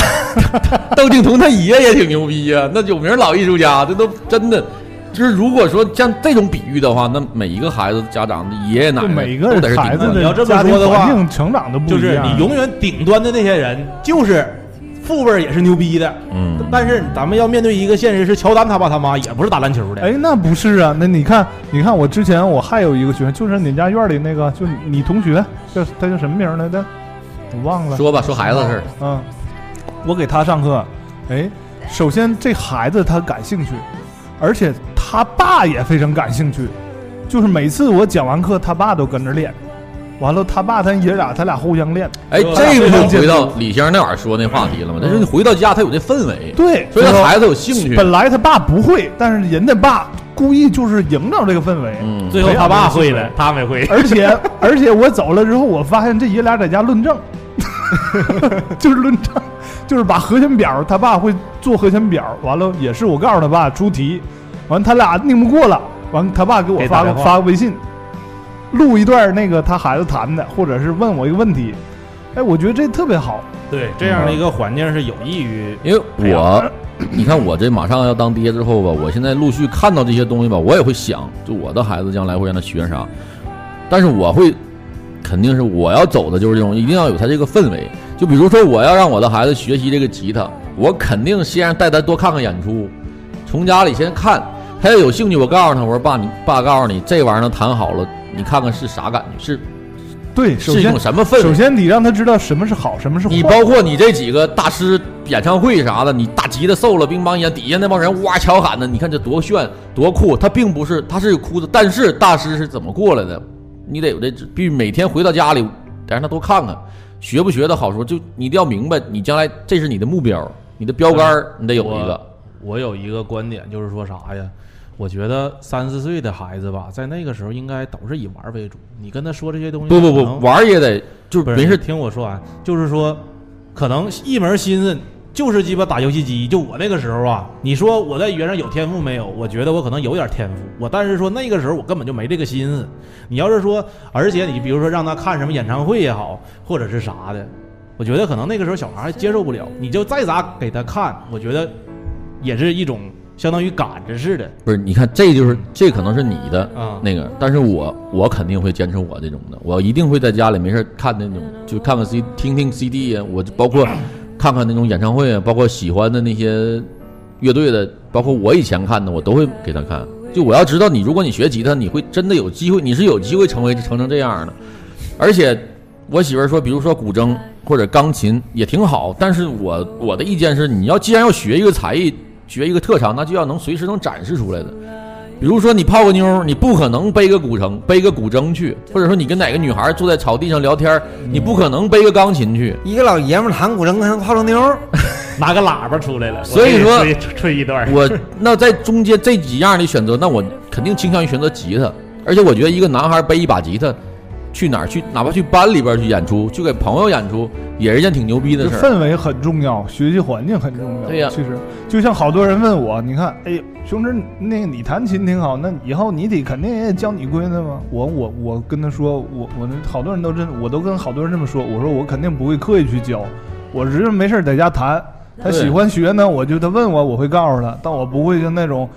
窦靖童他爷爷挺牛逼呀、那有名老艺术家，这都真的。就是如果说像这种比喻的话，那每一个孩子家长的爷爷奶奶就每个都得是孩子你要这么的家庭说的话环境成长的不就是。你永远顶端的那些人，就是父辈也是牛逼的，嗯，但是咱们要面对一个现实，是乔丹他爸他妈也不是打篮球的。哎，那不是啊，那你看，你看我之前我还有一个学生，就是你家院里那个，就你同学叫他叫什么名来着？我忘了。说吧，说孩子的事儿。嗯，我给他上课，哎，首先这孩子他感兴趣，而且他爸也非常感兴趣，就是每次我讲完课，他爸都跟着练，完了他爸他爷俩他俩互相练，哎，这这个不就回到李先生那晚儿说那话题了吗？但是你回到家，他有这氛围，对，所以他孩子有兴趣。本来他爸不会，但是人家爸故意就是营造这个氛围，嗯，最后他爸会了，他没会。而且 而且我走了之后，我发现这爷俩在家论证，就是论证，就是把和弦表，他爸会做和弦表，完了也是我告诉他爸出题，完他俩拧不过了，完他爸给我发个发个微信，录一段那个他孩子弹的，或者是问我一个问题，哎，我觉得这特别好，对，这样的一个环境是有益于因为我，你看我这马上要当爹之后吧，我现在陆续看到这些东西吧，我也会想，就我的孩子将来会让他学啥，但是我会，肯定是我要走的就是这种，一定要有他这个氛围。就比如说，我要让我的孩子学习这个吉他，我肯定先带他多看看演出，从家里先看，他要有兴趣，我告诉他，我说爸，你爸告诉你，这玩意儿能弹好了，你看看是啥感觉，是对，首先是一种什么氛围？首先得让他知道什么是好，什么是坏，你包括你这几个大师演唱会啥的，你大吉的瘦了，乒乓演，底下那帮人哇敲喊的，你看这多炫多酷。他并不是，他是有哭的，但是大师是怎么过来的？你得有这，必须每天回到家里，得让他多看看，学不学的好说，就你一定要明白，你将来这是你的目标，你的标杆儿，你得有一个。我有一个观点，就是说啥呀？我觉得三四岁的孩子吧，在那个时候应该都是以玩为主。你跟他说这些东西，不不不，玩也得就是没事听我说完，就是说，可能一门心思就是鸡巴打游戏机。就我那个时候啊，你说我在语言上有天赋没有？我觉得我可能有点天赋，我但是说那个时候我根本就没这个心思。你要是说，而且你比如说让他看什么演唱会也好，或者是啥的，我觉得可能那个时候小孩还接受不了。你就再咋给他看，我觉得也是一种相当于赶着似的不是，你看这就是这可能是你的啊。那个，但是我我肯定会坚持我这种的，我一定会在家里没事儿看那种，就看看 C 听听 CD 啊，我包括 看看那种演唱会啊，包括喜欢的那些乐队的，包括我以前看的，我都会给他看。就我要知道你，如果你学吉他，你会真的有机会，你是有机会成为成成这样的。而且我媳妇儿说，比如说古筝或者钢琴也挺好，但是我我的意见是，你要既然要学一个才艺，学一个特长，那就要能随时能展示出来的。比如说你泡个妞，你不可能背个古筝，背个古筝去，或者说你跟哪个女孩坐在草地上聊天儿，你不可能背个钢琴去。一个老爷们儿弹古筝还能泡着妞，拿个喇叭出来了，所以说吹一段。我那在中间这几样的选择，那我肯定倾向于选择吉他。而且我觉得一个男孩背一把吉他，去哪儿去，哪怕去班里边去演出，去给朋友演出，也是一件挺牛逼的事儿。氛围很重要，学习环境很重要。对呀其实就像好多人问我，你看，哎，兄弟，那个你弹琴挺好，那以后你得肯定也得教你闺女吗？我我我跟他说，我我那好多人都真，我都跟好多人这么说，我说我肯定不会刻意去教，我只是没事儿在家弹。他喜欢学呢，我就他问我，我会告诉他，但我不会就那种，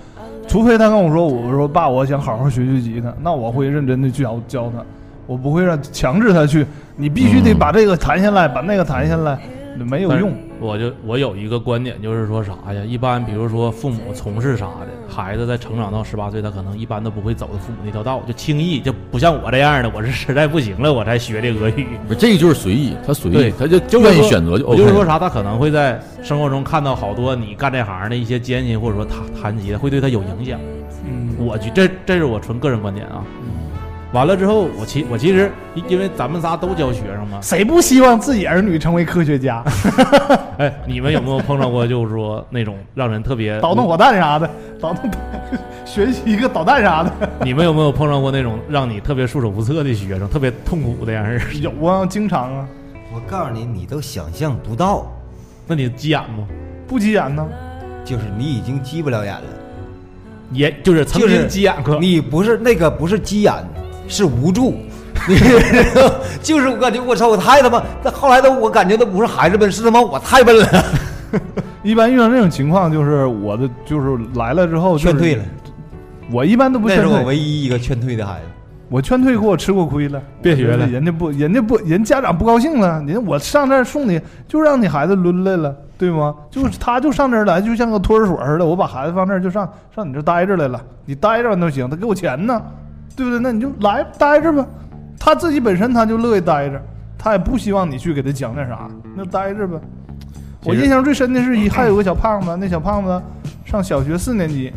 除非他跟我说，我说爸，我想好好学学吉他，那我会认真的教教他，我不会让强制他去，你必须得嗯把这个弹下来，把那个弹下来，没有用。我就我有一个观点，就是说啥呀？一般比如说父母从事啥的，孩子在成长到十八岁，他可能一般都不会走的父母那条道，就轻易就不像我这样的，我是实在不行了，我才学这俄语。不这个就是随意，他随意对，他就就愿意选择就我 OK。就是说啥，他可能会在生活中看到好多你干这行的一些艰辛，或者说弹弹吉他会对他有影响。嗯，我觉这这是我纯个人观点啊。完了之后，我其我其实因因为咱们仨都教学生嘛，谁不希望自己儿女成为科学家，哎，你们有没有碰到过就是说那种让人特别导弹火弹啥的，导弹学习一个导弹啥的，你们有没有碰到过那种让你特别束手无策的学生，特别痛苦的样式？有啊，经常啊，我告诉你，你都想象不到，那你急眼吗？不急眼呢。就是你已经急不了眼了。也就是曾经就是急眼过。你不是那个不是急眼，是无助。你 就是我感觉我操，我太他妈，那后来都我感觉都不是孩子笨，是他妈我太笨了，一般遇到这种情况，就是我的就是来了之后、就是、劝退了。我一般都不劝退，那是我唯一一个劝退的孩子。我劝退过，吃过亏了。别学了人家不，人家不，人家长不高兴了。人我上这儿送你，就让你孩子抡来了，对吗？就是他就上这儿来，就像个托儿所似的。我把孩子放那儿，就上上你这儿待着来了。你待着都行，他给我钱呢，对不对？那你就来待着吧。他自己本身他就乐意待着，他也不希望你去给他讲点啥，那待着吧。我印象最深的是一 还有个小胖子，那小胖子上小学四年级，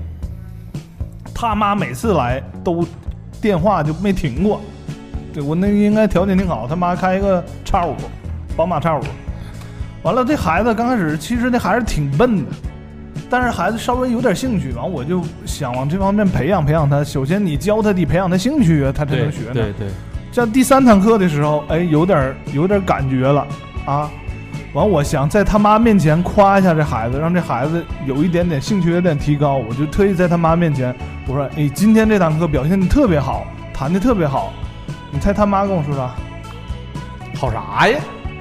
他妈每次来都电话就没停过。对我那应该条件挺好，他妈开一个叉五，宝马叉五。完了，这孩子刚开始其实那孩子挺笨的，但是孩子稍微有点兴趣，完我就想往这方面培养培养他。首先你教他得培养他兴趣啊，他才能学呢。对对，像第三堂课的时候，哎，有点有点感觉了啊。完，我想在他妈面前夸一下这孩子，让这孩子有一点点兴趣有点提高。我就特意在他妈面前，我说：“哎，今天这堂课表现的特别好，弹的特别好。”你猜他妈跟我说啥？好啥呀？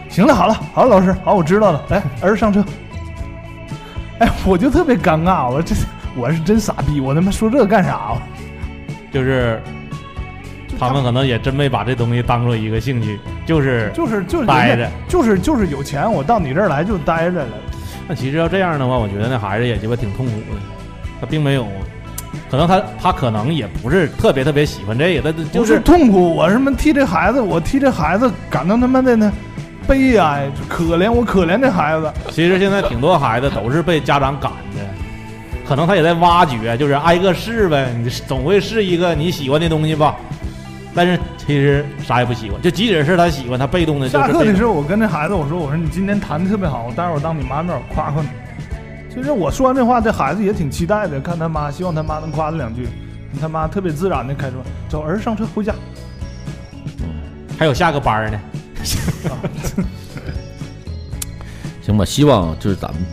行了，好了，好了，老师，好，我知道了。来，儿子上车。哎，我就特别尴尬，我这我是真傻逼，我他妈说这干啥？就是他们可能也真没把这东西当做一个兴趣，就是就是就是待着就是就是有钱，我到你这儿来就待着了。那其实要这样的话，我觉得那孩子也鸡巴挺痛苦的，他并没有，可能他他可能也不是特别特别喜欢这个，他就就是是痛苦，我他妈替这孩子，我替这孩子感到他妈的呢悲哀，可怜我可怜这孩子。其实现在挺多孩子都是被家长赶的，可能他也在挖掘，就是挨个试呗，你总会试一个你喜欢的东西吧。但是其实啥也不喜欢，就即使是他喜欢，他被动的就是动下课的时候，我跟这孩子我说，我说你今天弹的特别好，待会儿当你妈面我夸夸你。其实我说完这话，这孩子也挺期待的，看他妈，希望他妈能夸他两句。他妈特别自然的开说：“走，儿子上车回家。还有下个班呢。行吧，希望就是咱们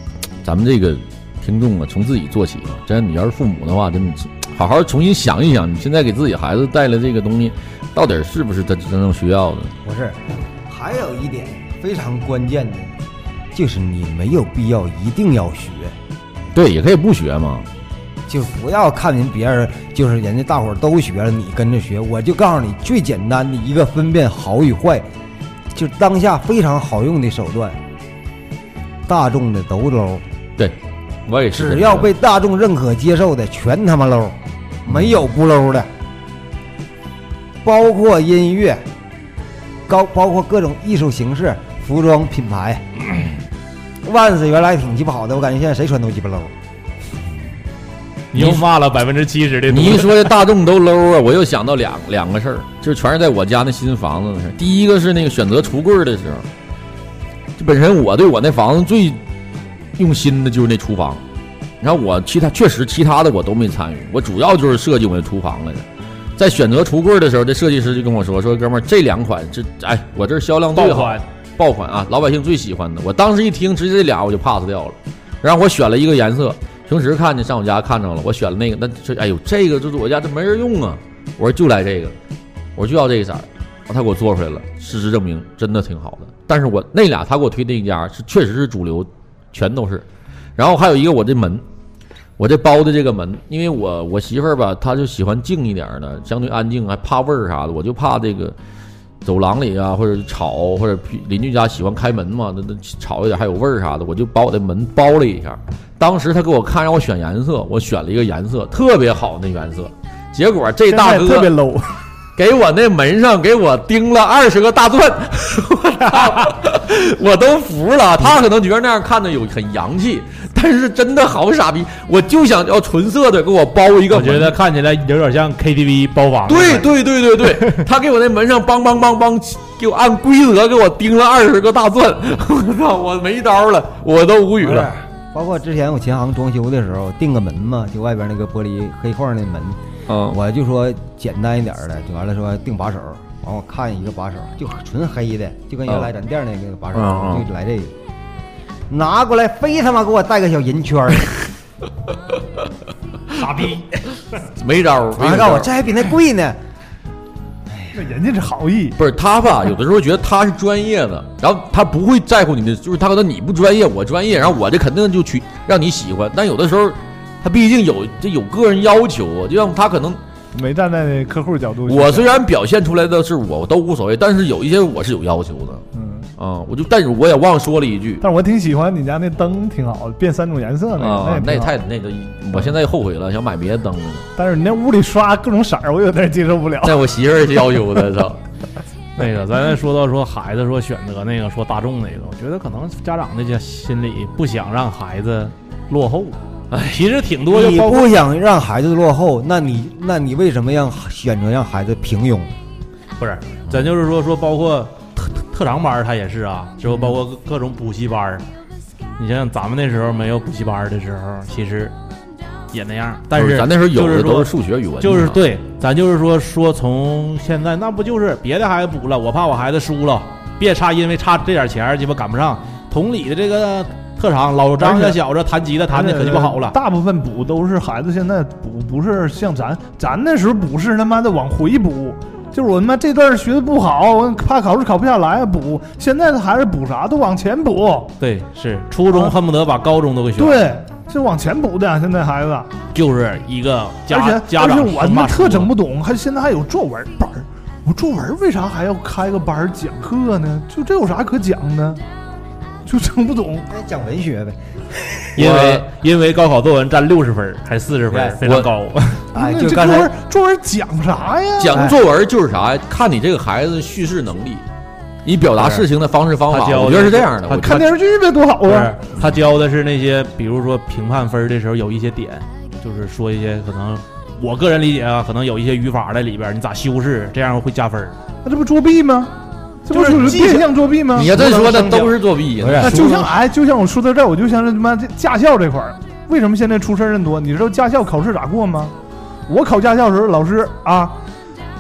咱们这个听众啊，从自己做起吧。真的，你要是父母的话，真的好好重新想一想，你现在给自己孩子带来这个东西，到底是不是他真正需要的？不是，还有一点非常关键的，就是你没有必要一定要学，对，也可以不学嘛。就不要看人别人，就是人家大伙儿都学了，你跟着学。我就告诉你最简单的一个分辨好与坏，就当下非常好用的手段。大众的都 low，对，我也是只要被大众认可接受的，全他妈 low，没有不 low 的。包括音乐，高包括各种艺术形式、服装品牌。万斯原来挺鸡巴好的，我感觉现在谁穿都鸡巴 low。你又骂了百分之七十的。你一说这大众都 low 啊，我又想到两两个事儿，就全是在我家那新房子的事儿。第一个是那个选择橱柜儿的时候，就本身我对我那房子最用心的就是那厨房，你看我其他确实其他的我都没参与，我主要就是设计我的厨房来的。在选择橱柜儿的时候，这设计师就跟我说：“说哥们儿，这两款这哎，我这销量最好，爆款，爆款啊，老百姓最喜欢的。我当时一听，直接这俩我就 pass 掉了。然后我选了一个颜色，平时看见上我家看着了，我选了那个，那这哎呦，这个就是我家这没人用啊。我说就来这个，我说就要这个色儿。他给我做出来了，事实证明真的挺好的。但是我那俩他给我推那一家是确实是主流，全都是。然后还有一个我这门，我这包的这个门，因为我我媳妇儿吧，她就喜欢静一点的，相对安静，还怕味儿啥的，我就怕这个走廊里啊，或者吵，或者邻居家喜欢开门嘛，那那吵一点还有味儿啥的，我就把我的门包了一下。当时他给我看让我选颜色，我选了一个颜色特别好那颜色，结果这大哥特别哥 low，给我那门上给我钉了二十个大钻，我操，我都服了。他可能觉得那样看着有很洋气，但是真的好傻逼，我就想要纯色的给我包一个。我觉得看起来有点像 KTV 包房。对，对对对对，他给我那门上梆梆梆梆，给我按规则给我钉了二十个大钻，我操，我没招了，我都无语了。，包括之前我琴行装修的时候定个门嘛，就外边那个玻璃黑框的门，嗯，我就说简单一点的，就完了说定把手，完我看一个把手就纯黑的，就跟原来咱店那个把手，就来这个，拿过来非他妈给我带个小银圈儿，傻逼。没招儿。完了告诉我这还比那贵呢，那人家是好意。不是他吧？有的时候觉得他是专业的，然后他不会在乎你的，就是他可能你不专业，我专业，然后我这肯定就去让你喜欢。但有的时候，他毕竟有这有个人要求，就像他可能没站在客户角度。我虽然表现出来的是我都无所谓，但是有一些我是有要求的嗯，啊、我就但是我也忘说了一句但是我挺喜欢你家那灯，挺好，变三种颜色那个，啊，那也太那个，我现在后悔了，想买别的灯了。但是你那屋里刷各种色儿，我有点接受不了。在我媳妇儿要求的，操！那个，咱再说到说孩子说选择那个说大众那个，我觉得可能家长的这心里不想让孩子落后。哎，其实挺多，就你不想让孩子落后，那你那你为什么让选择让孩子平庸？不是，咱就是说说包括特长班儿，它也是啊，之后包括各各种补习班儿。你想想，咱们那时候没有补习班儿的时候，其实也那样。但是咱那时候有就是说的都是数学、语文，就是。对，咱就是说说从现在那不就是别的孩子补了，我怕我孩子输了，别差，因为差这点钱儿鸡巴赶不上。同理的这个特长，老张家小子弹吉他弹的可鸡巴好了，大部分补都是孩子现在补，不是像咱咱那时候补是他妈的往回补，就是我他妈这段学的不好，我怕考试考不下来补。现在的孩子补啥都往前补，对，是初中恨不得把高中都给学了，对，是往前补的。现在孩子，就是一个而家且家长而且我他妈特整不懂，还现在还有作文班儿。我作文为啥还要开个班讲课呢？就这有啥可讲的？就整不懂。那讲文学呗。因为因为高考作文占六十分儿还是四十分儿，非常高。哎，那就刚才这作文作文讲啥呀？讲作文就是啥呀？看你这个孩子叙事能力，你表达事情的方式方法，我觉得是这样的。看电视剧呗，多好啊！他教的是那些，比如说评判分儿的时候有一些点，就是说一些可能，我个人理解啊，可能有一些语法在里边，你咋修饰，这样会加分儿。那这不作弊吗？这不属于变相作弊吗？你要这说，那都是作弊不是那就像哎，就像我说到这儿，我就想着他妈这驾校这块儿，为什么现在出事儿人多？你知道驾校考试咋过吗？我考驾校的时候，老师啊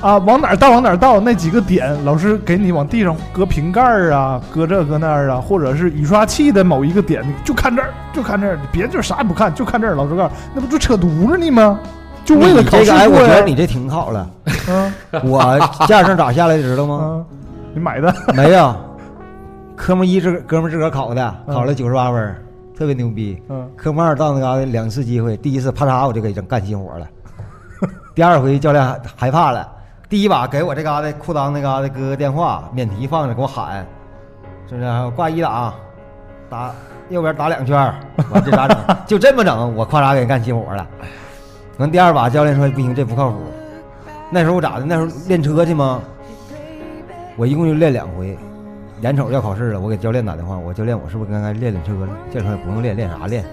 啊往哪儿倒往哪儿倒，那几个点，老师给你往地上搁瓶盖儿啊，搁这搁那儿啊，或者是雨刷器的某一个点，你就看这儿，就看这儿，你别地儿啥也不看，就看这儿。老师告诉你，那不就扯犊子呢吗？就为了考试你这个，哎，我觉得？你这挺好了。嗯我驾驶证咋下来的知道吗？嗯，你买的？没有，科目一自哥们自个儿考的，嗯考了九十八分儿，特别牛逼。嗯科目二到那嘎达两次机会，第一次啪嚓我就给整干熄火了，第二回教练害害怕了，第一把给我这嘎达裤裆那嘎达搁个电话，免提放着给我喊，是不是？挂一档，打右边打两圈，完这咋整？就这么整，我夸嚓给干熄火了。完第二把教练说不行，这不靠谱。那时候我咋的？那时候练车去吗？我一共就练两回，眼瞅要考试了，我给教练打电话，我教练，我是不是刚才练练车了？教练说不用练，练啥练？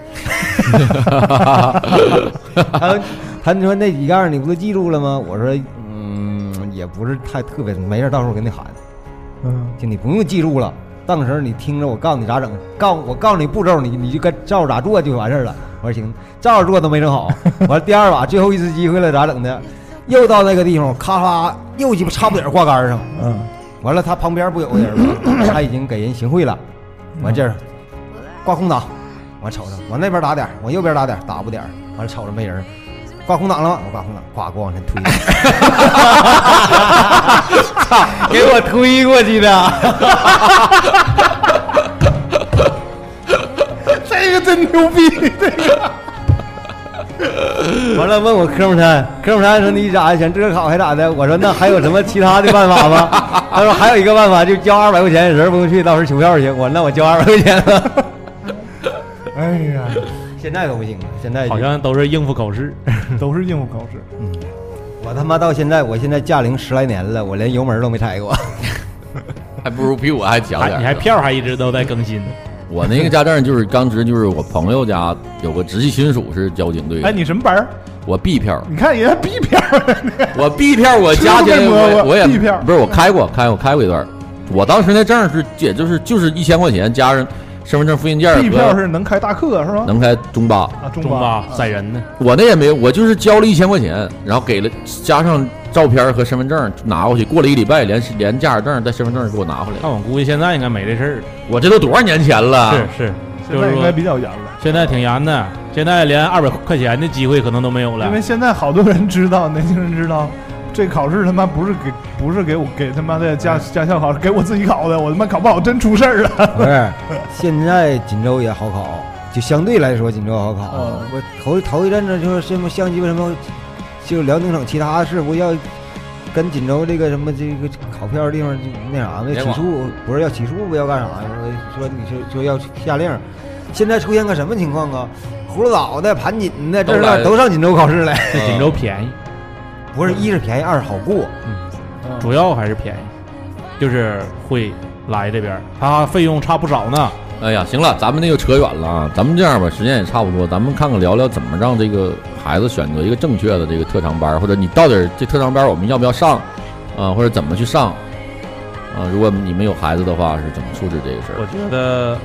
他他说那几样你不都记住了吗？我说嗯，也不是太特别，没事，到时候我给你喊，嗯就你不用记住了。当时你听着我告诉你咋整，告我告诉你步骤，你你就该照着咋做就完事儿了。我说行，照着做都没整好。完了第二把最后一次机会了，咋整的？又到那个地方，咔嚓，又鸡巴差不点挂杆上。嗯完了，他旁边不有个人吗？他已经给人行贿了。完这儿挂空档，完瞅着往那边打点，往右边打点，打不点。完了瞅着没人儿，挂空档了吗？我挂空档，呱呱往前推，操，给我推过去的。这个真牛逼，这个。完了问我科目三，科目三说你咋想这考还咋的？我说那还有什么其他的办法吗？他说还有一个办法，就交二百块钱，人不用去，到时候取票去。我说那我交二百 块钱了。哎呀，现在都不行了，现在好像都是应付考试。都是应付考试。嗯我他妈到现在，我现在驾龄十来年了，我连油门都没踩过。还不如比我还强点。还你还票还一直都在更新，我那个驾证就是刚值，就是我朋友家有个直系亲属是交警队的，哎，你什么班儿？我 B 票，你看人家 B 票，我 B 票我加起来我我也 B 票不是我开过开我开过一段，我当时那证是也就是就是一千块钱加上身份证复印件 B 票和是能开大客是吧？能开中巴，啊，中中巴载人呢。我那也没有，我就是交了一千块钱，然后给了加上照片和身份证拿过去，过了一礼拜连连驾驶证带身份证给我拿回来那。我估计现在应该没这事儿。我这都多少年前了？是是，现在应该比较严了，现在挺严的，现在连二百块钱的机会可能都没有了因。为现在好多人知道，年轻人知道。这考试他妈不是给不是给我给他妈的驾驾校考试，给我自己考的，我他妈考不好真出事儿了。不是，现在锦州也好考，就相对来说锦州好考。嗯我头头一阵子就是什么像鸡巴什么，就辽宁省其他市不要跟锦州这个什么这个考票的地方就那啥呢？联网起诉不是要起诉不要干啥呀？说说你说说要下令，现在出现个什么情况啊？葫芦岛的、盘锦的，这都来那都上锦州考试来。这锦州便宜，不是一是便宜，二是好过。主要还是便宜，就是会来这边儿，它费用差不少呢。哎呀，行了，咱们那个扯远了啊，咱们这样吧，时间也差不多，咱们看看聊聊怎么让这个孩子选择一个正确的这个特长班，或者你到底这特长班我们要不要上啊，或者怎么去上啊？如果你们有孩子的话，是怎么处置这个事儿我？觉得，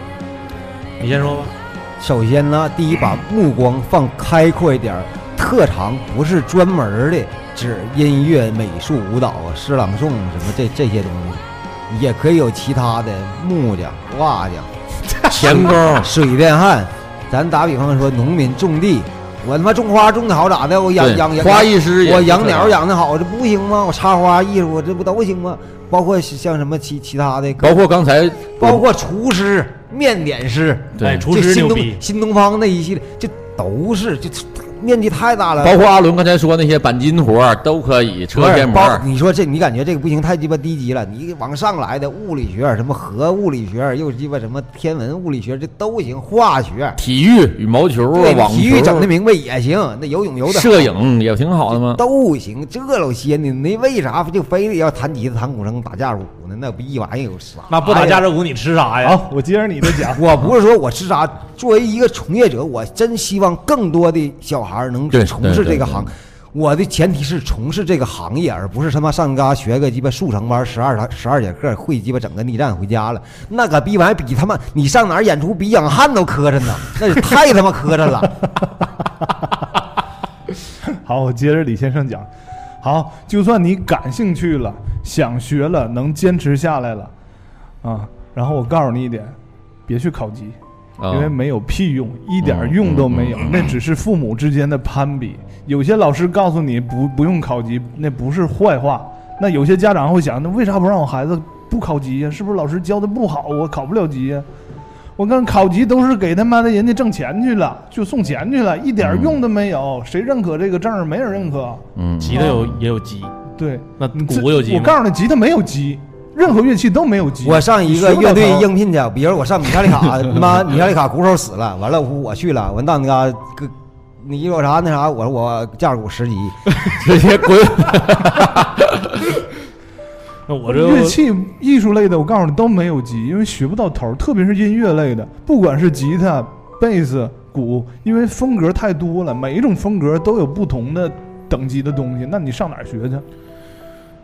你先说吧。首先呢，第一把目光放开阔一点，特长不是专门的指音乐、美术、舞蹈、诗朗诵什么这这些东西，也可以有其他的木匠、瓦匠、钳工，水电焊。咱打比方说，农民种地，我他妈种花种的好咋的？我养养养花艺师我养鸟养的好，这不行吗？我插花艺术，这不都行吗？包括像什么其其他的，包括刚才包括厨师、面点师，对哎，厨师新东师牛逼，新东方那一系列，就都是这面积太大了。包括阿伦刚才说那些钣金活儿都可以，车贴膜包，你说这你感觉这个不行，太鸡巴低级了。你往上来的物理学，什么核物理学，又鸡巴什么天文物理学，这都行。化学，体育、羽毛球、对，网体育整的、明白也行。那游泳游的摄影也挺好 的吗？都行。这老些呢，你为啥就非得要弹吉他、弹古筝、打架鼓呢？那不一玩意儿有啥？那不打架这鼓你吃啥呀？好，我接着你的讲。我不是说我吃啥，作为一个从业者，我真希望更多的小孩儿能对从事这个行。我的前提是从事这个行业，而不是他妈上嘎学个鸡巴速成班，十二堂十二节课，会鸡巴整个逆战回家了。那个逼玩意儿比他妈你上哪儿演出比养汉都磕碜呢，那是太他妈磕碜了。好，我接着李先生讲。好，就算你感兴趣了，想学了，能坚持下来了，啊，然后我告诉你一点，别去考级，啊因为没有屁用，一点用都没有，那只是父母之间的攀比。有些老师告诉你不不用考级，那不是坏话。那有些家长会想，那为啥不让我孩子不考级呀？是不是老师教的不好，我考不了级呀？我跟考级都是给他妈的人家挣钱去了，就送钱去了，一点用都没有。谁认可这个证儿？没人认可。嗯，吉他有也有吉，对，那你鼓有吉？我告诉你，吉他没有级，任何乐器都没有级。我上一个乐队应聘去，比如我上米卡里卡，他妈米卡里卡鼓手死了，完了我去了，我到那嘎个，你有啥那啥，我说我架鼓十级，直接滚。那我这乐器艺术类的，我告诉你都没有级，因为学不到头儿，特别是音乐类的，不管是吉他、贝斯、鼓，因为风格太多了，每一种风格都有不同的等级的东西，那你上哪儿学去？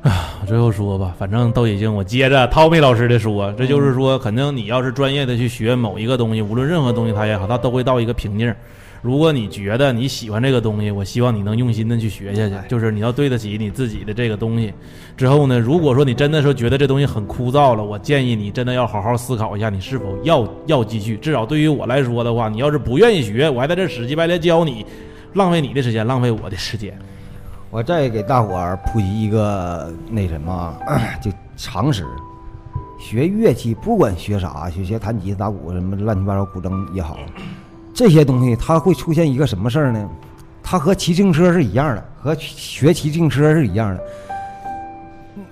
啊最后说吧，反正都已经我接着 Tommy 老师的说，这就是说，肯定你要是专业的去学某一个东西，无论任何东西它也好，它都会到一个瓶颈。如果你觉得你喜欢这个东西，我希望你能用心的去学下去，就是你要对得起你自己的这个东西。之后呢，如果说你真的说觉得这东西很枯燥了，我建议你真的要好好思考一下，你是否要要继续。至少对于我来说的话，你要是不愿意学，我还在这死乞白赖教你，浪费你的时间，浪费我的时间。我再给大伙儿普及一个那什么，就常识。学乐器不管学啥，学学弹吉他、打鼓什么乱七八糟古筝也好，这些东西它会出现一个什么事儿呢？它和骑自行车是一样的，和学骑自行车是一样的。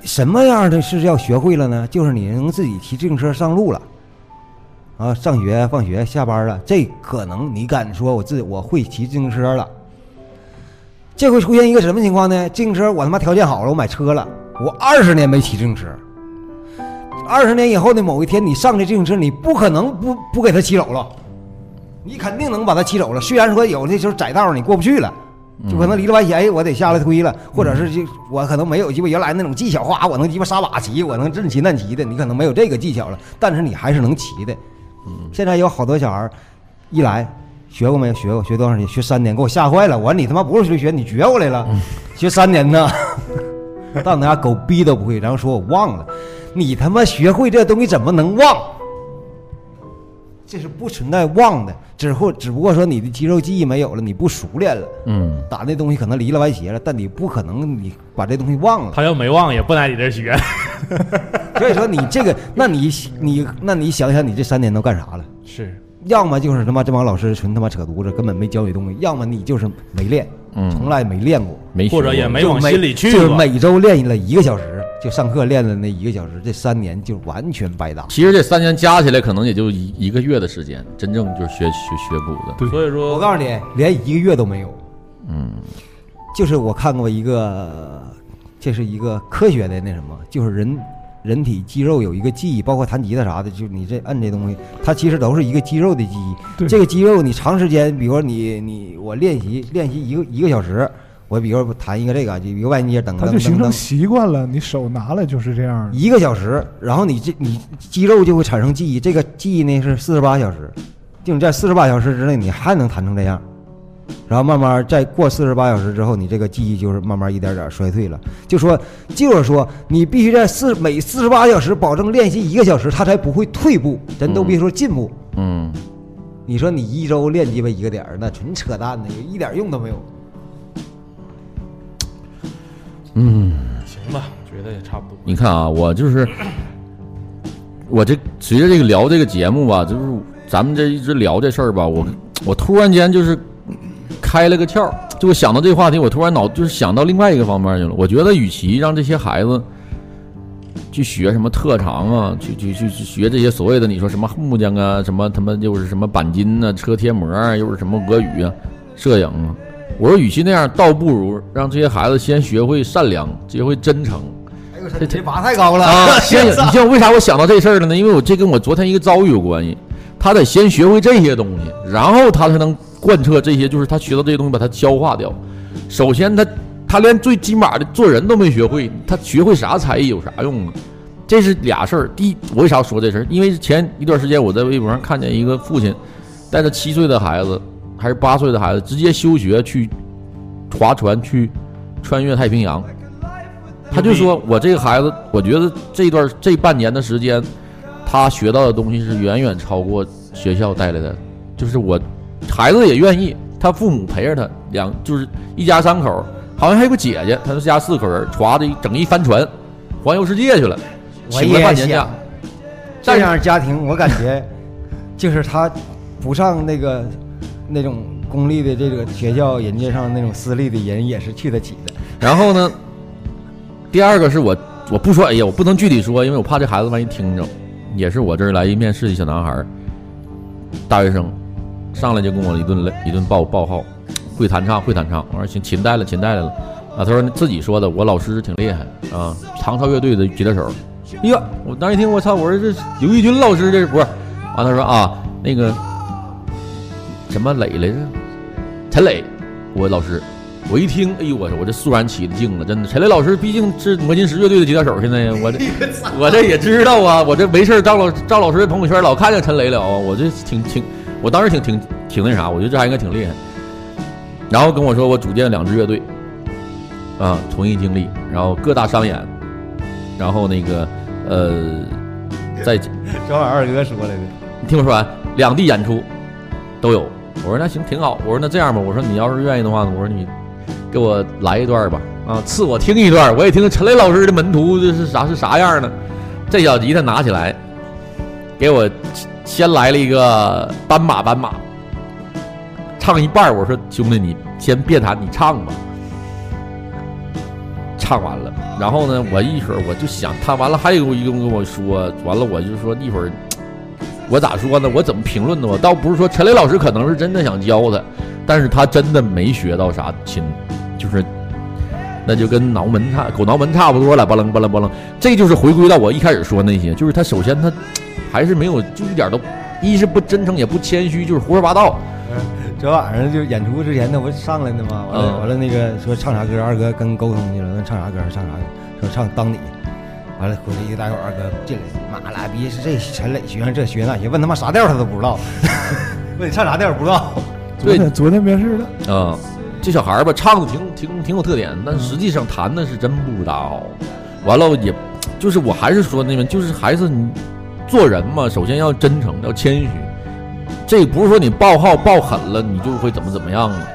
什么样的是要学会了呢？就是你能自己骑自行车上路了，啊，上学、放学、下班了，这可能你敢说我自我会骑自行车了。这会出现一个什么情况呢？自行车我他妈条件好了，我买车了，我二十年没骑自行车。二十年以后的某一天，你上这自行车，你不可能不不给它骑走了，你肯定能把它骑走了。虽然说有的时候窄道你过不去了，就可能离了歪斜，哎，我得下来推了，或者是就我可能没有鸡巴原来那种技巧，哗，我能鸡巴杀把骑，我能这骑那骑的，你可能没有这个技巧了，但是你还是能骑的。现在有好多小孩儿一来学过没有？学过，学多长时间？学三年，给我吓坏了。我说你他妈不是学学，你学过来了，学三年呢，到那家狗逼都不会，然后说我忘了，你他妈学会这东西怎么能忘？这是不存在忘的，只或只不过说你的肌肉记忆没有了，你不熟练了，嗯，打那东西可能离了歪斜了，但你不可能你把这东西忘了。他要没忘，也不来你这学。所以说你这个，那你你那你想想，你这三年都干啥了？是，要么就是他妈这帮老师纯他妈扯犊子，根本没教你东西；要么你就是没练，嗯从来没练过，没学或者也没往心里去。就是每周练了一个小时，就上课练了那一个小时，这三年就完全白搭。其实这三年加起来可能也就一一个月的时间，真正就是学学学鼓的。对所以说，我告诉你，连一个月都没有。嗯就是我看过一个，这是一个科学的那什么，就是人人体肌肉有一个记忆，包括弹吉他啥的，就你这摁这东西，它其实都是一个肌肉的记忆。对这个肌肉你长时间，比如说你你我练习练习一个一个小时，我比如说弹一个这个，就一个外接等等它就形成等等。习惯了，你手拿来就是这样。一个小时，然后你这你肌肉就会产生记忆，这个记忆呢是四十八小时，就你在四十八小时之内你还能弹成这样，然后慢慢再过四十八小时之后，你这个记忆就是慢慢一点点衰退了。就说就是说，你必须在四每四十八小时保证练习一个小时，它才不会退步，咱都别说进步。嗯，你说你一周练鸡巴一个点儿，那纯扯淡的，一点用都没有。嗯行吧，觉得也差不多。你看啊，我就是 我这随着这个聊这个节目吧，就是咱们这一直聊这事儿吧，我我突然间就是开了个窍，就我想到这个话题，我突然脑就是想到另外一个方面去了。我觉得，与其让这些孩子去学什么特长啊，去去去去学这些所谓的你说什么木匠啊，什么他妈又是什么钣金啊、车贴膜啊，又是什么俄语啊、摄影啊，我说，与其那样，倒不如让这些孩子先学会善良，学会真诚。哎呦我操，你这拔太高了啊，先，你像为啥我想到这事儿了呢？因为我这跟我昨天一个遭遇有关系。他得先学会这些东西，然后他才能贯彻这些，就是他学到这些东西把它消化掉。首先他他连最起码的做人都没学会，他学会啥才艺有啥用啊？这是俩事儿。第一，我为啥说这事儿？因为前一段时间我在微博上看见一个父亲带着七岁的孩子还是八岁的孩子直接休学去划船去穿越太平洋。他就说：“我这个孩子，我觉得这段这半年的时间，他学到的东西是远远超过学校带来的。就是我孩子也愿意，他父母陪着他，两就是一家三口，好像还有个姐姐，他们家四口人，歘的整一帆船环游世界去了，我请了也半年假想。这样家庭，我感觉就是他不上那个那种公立的这个学校，人家上那种私立的人也是去得起的。然后呢，第二个是我我不说，哎呀，我不能具体说，因为我怕这孩子万一听着。也是我这儿来一面试的小男孩儿，大学生，上来就跟我一顿一顿报报号，会弹唱会弹唱。我说行，琴带了琴带来了。啊，他说自己说的，我老师挺厉害啊，唐朝乐队的吉他手。哎呀，我当时一听，我操，我说这刘义军老师这是不是？完、他说啊，那个什么磊来着？陈磊，我老师。我一听，哎呦我我这肃然起了敬了，真的。陈磊老师毕竟是魔金石乐队的吉他手，现在我这 我这也知道啊，我这没事儿赵老赵老师的朋友圈老看见陈磊了啊，我这挺挺，我当时挺挺挺那啥，我觉得这还应该挺厉害。然后跟我说我组建了两支乐队，啊，从艺经历，然后各大商演，然后那个呃，在 昨晚二哥说来着，你听我说完，两地演出都有。我说那行挺好，我说那这样吧，我说你要是愿意的话呢，我说你给我来一段吧，啊，赐我听一段，我也听听陈雷老师的门徒这是啥是啥样的。这小吉他拿起来，给我先来了一个斑马斑马，唱一半儿，我说兄弟你先别弹，你唱吧。唱完了，然后呢，我一会儿我就想，他完了还有一个跟我说，完了我就说一会儿。我咋说呢？我怎么评论呢？我倒不是说陈雷老师可能是真的想教他，但是他真的没学到啥琴，就是那就跟挠门差狗挠门差不多了，巴楞巴楞巴楞。这就是回归到我一开始说那些，就是他首先他还是没有，就一点都一是不真诚也不谦虚，就是胡说八道。昨晚上就演出之前，那不上来的吗？完了嗯完了，那个说唱啥歌，二哥跟沟通去了，问唱啥歌，唱啥歌，说唱当你。完了回来一个待会，二哥进来，妈拉逼是这陈磊学上这学那学，问他妈啥调他都不知道，问你唱啥调不知道。对昨天昨天面试了，啊、这小孩儿吧，唱的挺挺挺有特点，但实际上弹的是真不知道。完了也，就是我还是说那边，就是还是你做人嘛，首先要真诚，要谦虚。这不是说你报号报狠了，你就会怎么怎么样了。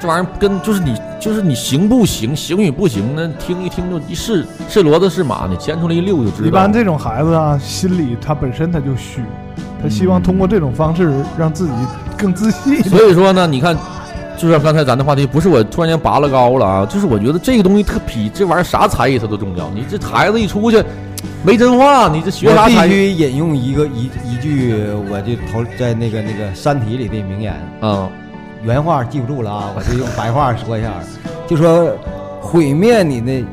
这玩意儿跟就是你就是你行不行，行与不行，呢听一听就一是是骡子是马，你牵出来一溜就知道。一般这种孩子啊，心里他本身他就虚，他希望通过这种方式让自己更自信。所以说呢，你看，就像刚才咱的话题，不是我突然间拔了高了啊，就是我觉得这个东西特比这玩意儿啥才艺它都重要。你这孩子一出去没真话，你这学我必啥才艺须引用一个一一句，我就头在那个那个《山体》里的名言，啊？原话记不住了啊，我就用白话说一下，就说毁灭你的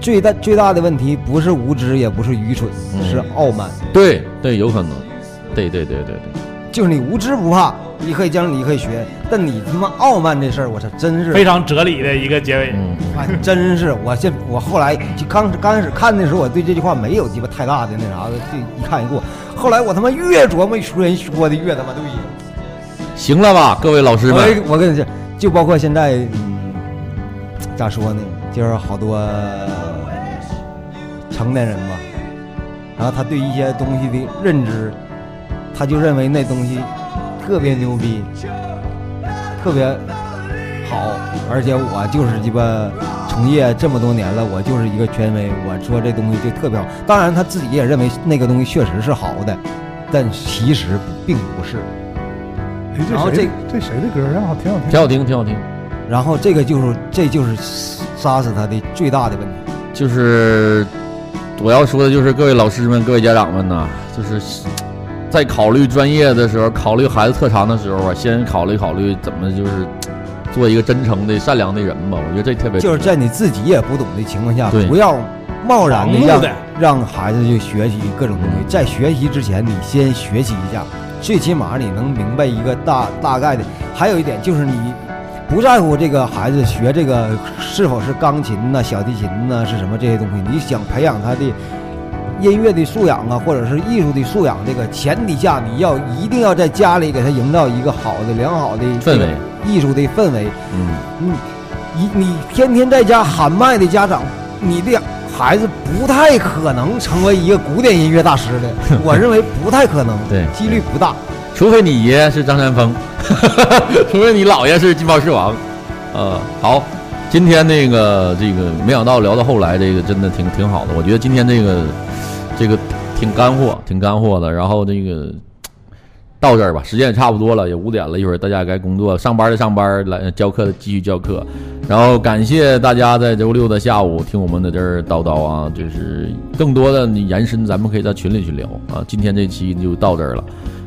最大最大的问题不是无知，也不是愚蠢，嗯是傲慢。对对，有可能。对对对对对，就是你无知不怕，你可以将你可以学，但你他妈傲慢这事儿，我操，真是非常哲理的一个结尾。真是我现我后来就刚刚开始看的时候，我对这句话没有鸡巴太大的那啥的，就一看一过。后来我他妈越琢磨说人说的越他妈对。行了吧，各位老师们，我我跟你讲，就包括现在，嗯，咋说呢？就是好多成年人吧，然后他对一些东西的认知，他就认为那东西特别牛逼，特别好，而且我就是鸡巴从业这么多年了，我就是一个权威，我说这东西就特别好。当然他自己也认为那个东西确实是好的，但其实并不是。哎，然后这谁这谁的歌啊？挺好听，挺好听，挺好听。然后这个就是这就是杀死他的最大的问题。就是我要说的，就是各位老师们、各位家长们呐，就是在考虑专业的时候，考虑孩子特长的时候啊，先考虑考虑怎么就是做一个真诚的、善良的人吧。我觉得这特别就是在你自己也不懂的情况下，不要贸然的让让孩子去学习各种东西。在学习之前，你先学习一下，最起码你能明白一个大大概的。还有一点就是你不在乎这个孩子学这个是否是钢琴呐、小提琴呐、是什么这些东西，你想培养他的音乐的素养啊，或者是艺术的素养，这个前提下，你要一定要在家里给他营造一个好的、良好的氛围，艺术的氛围。嗯，嗯，你你天天在家喊麦的家长，你的孩子不太可能成为一个古典音乐大师的，我认为不太可能，对几率不大。除非你爷爷是张三丰，除非你姥爷是金毛狮王，呃，好，今天那个这个没想到聊到后来，这个真的挺挺好的。我觉得今天这个这个挺干货，挺干货的。然后这个到这儿吧，时间也差不多了，也五点了，一会儿大家该工作，上班的上班，来教课的继续教课。然后感谢大家在周六的下午听我们在这儿叨叨啊，就是更多的延伸，咱们可以在群里去聊啊。今天这期就到这儿了。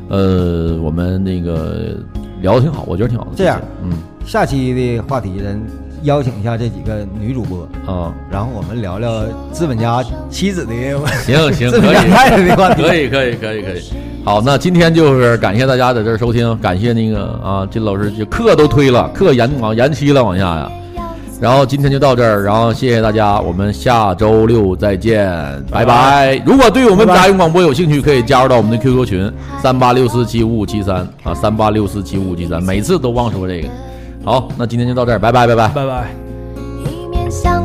呃，我们那个聊的挺好，我觉得挺好的。这样，嗯下期的话题咱邀请一下这几个女主播，啊，然后我们聊聊资本家妻子的行行，资 可以，太太的话题。可以，可以，可以，可以。好，那今天就是感谢大家在这儿收听，感谢那个啊，金老师就课都推了，课延往延期了，往下呀。然后今天就到这儿，然后谢谢大家，我们下周六再见，拜拜。如果对我们杂音广播有兴趣，可以加入到我们的 QQ 群三八六四七五五七三啊，三八六四七五五七三，每次都忘说这个。好，那今天就到这儿，拜拜，拜拜。拜拜。一面向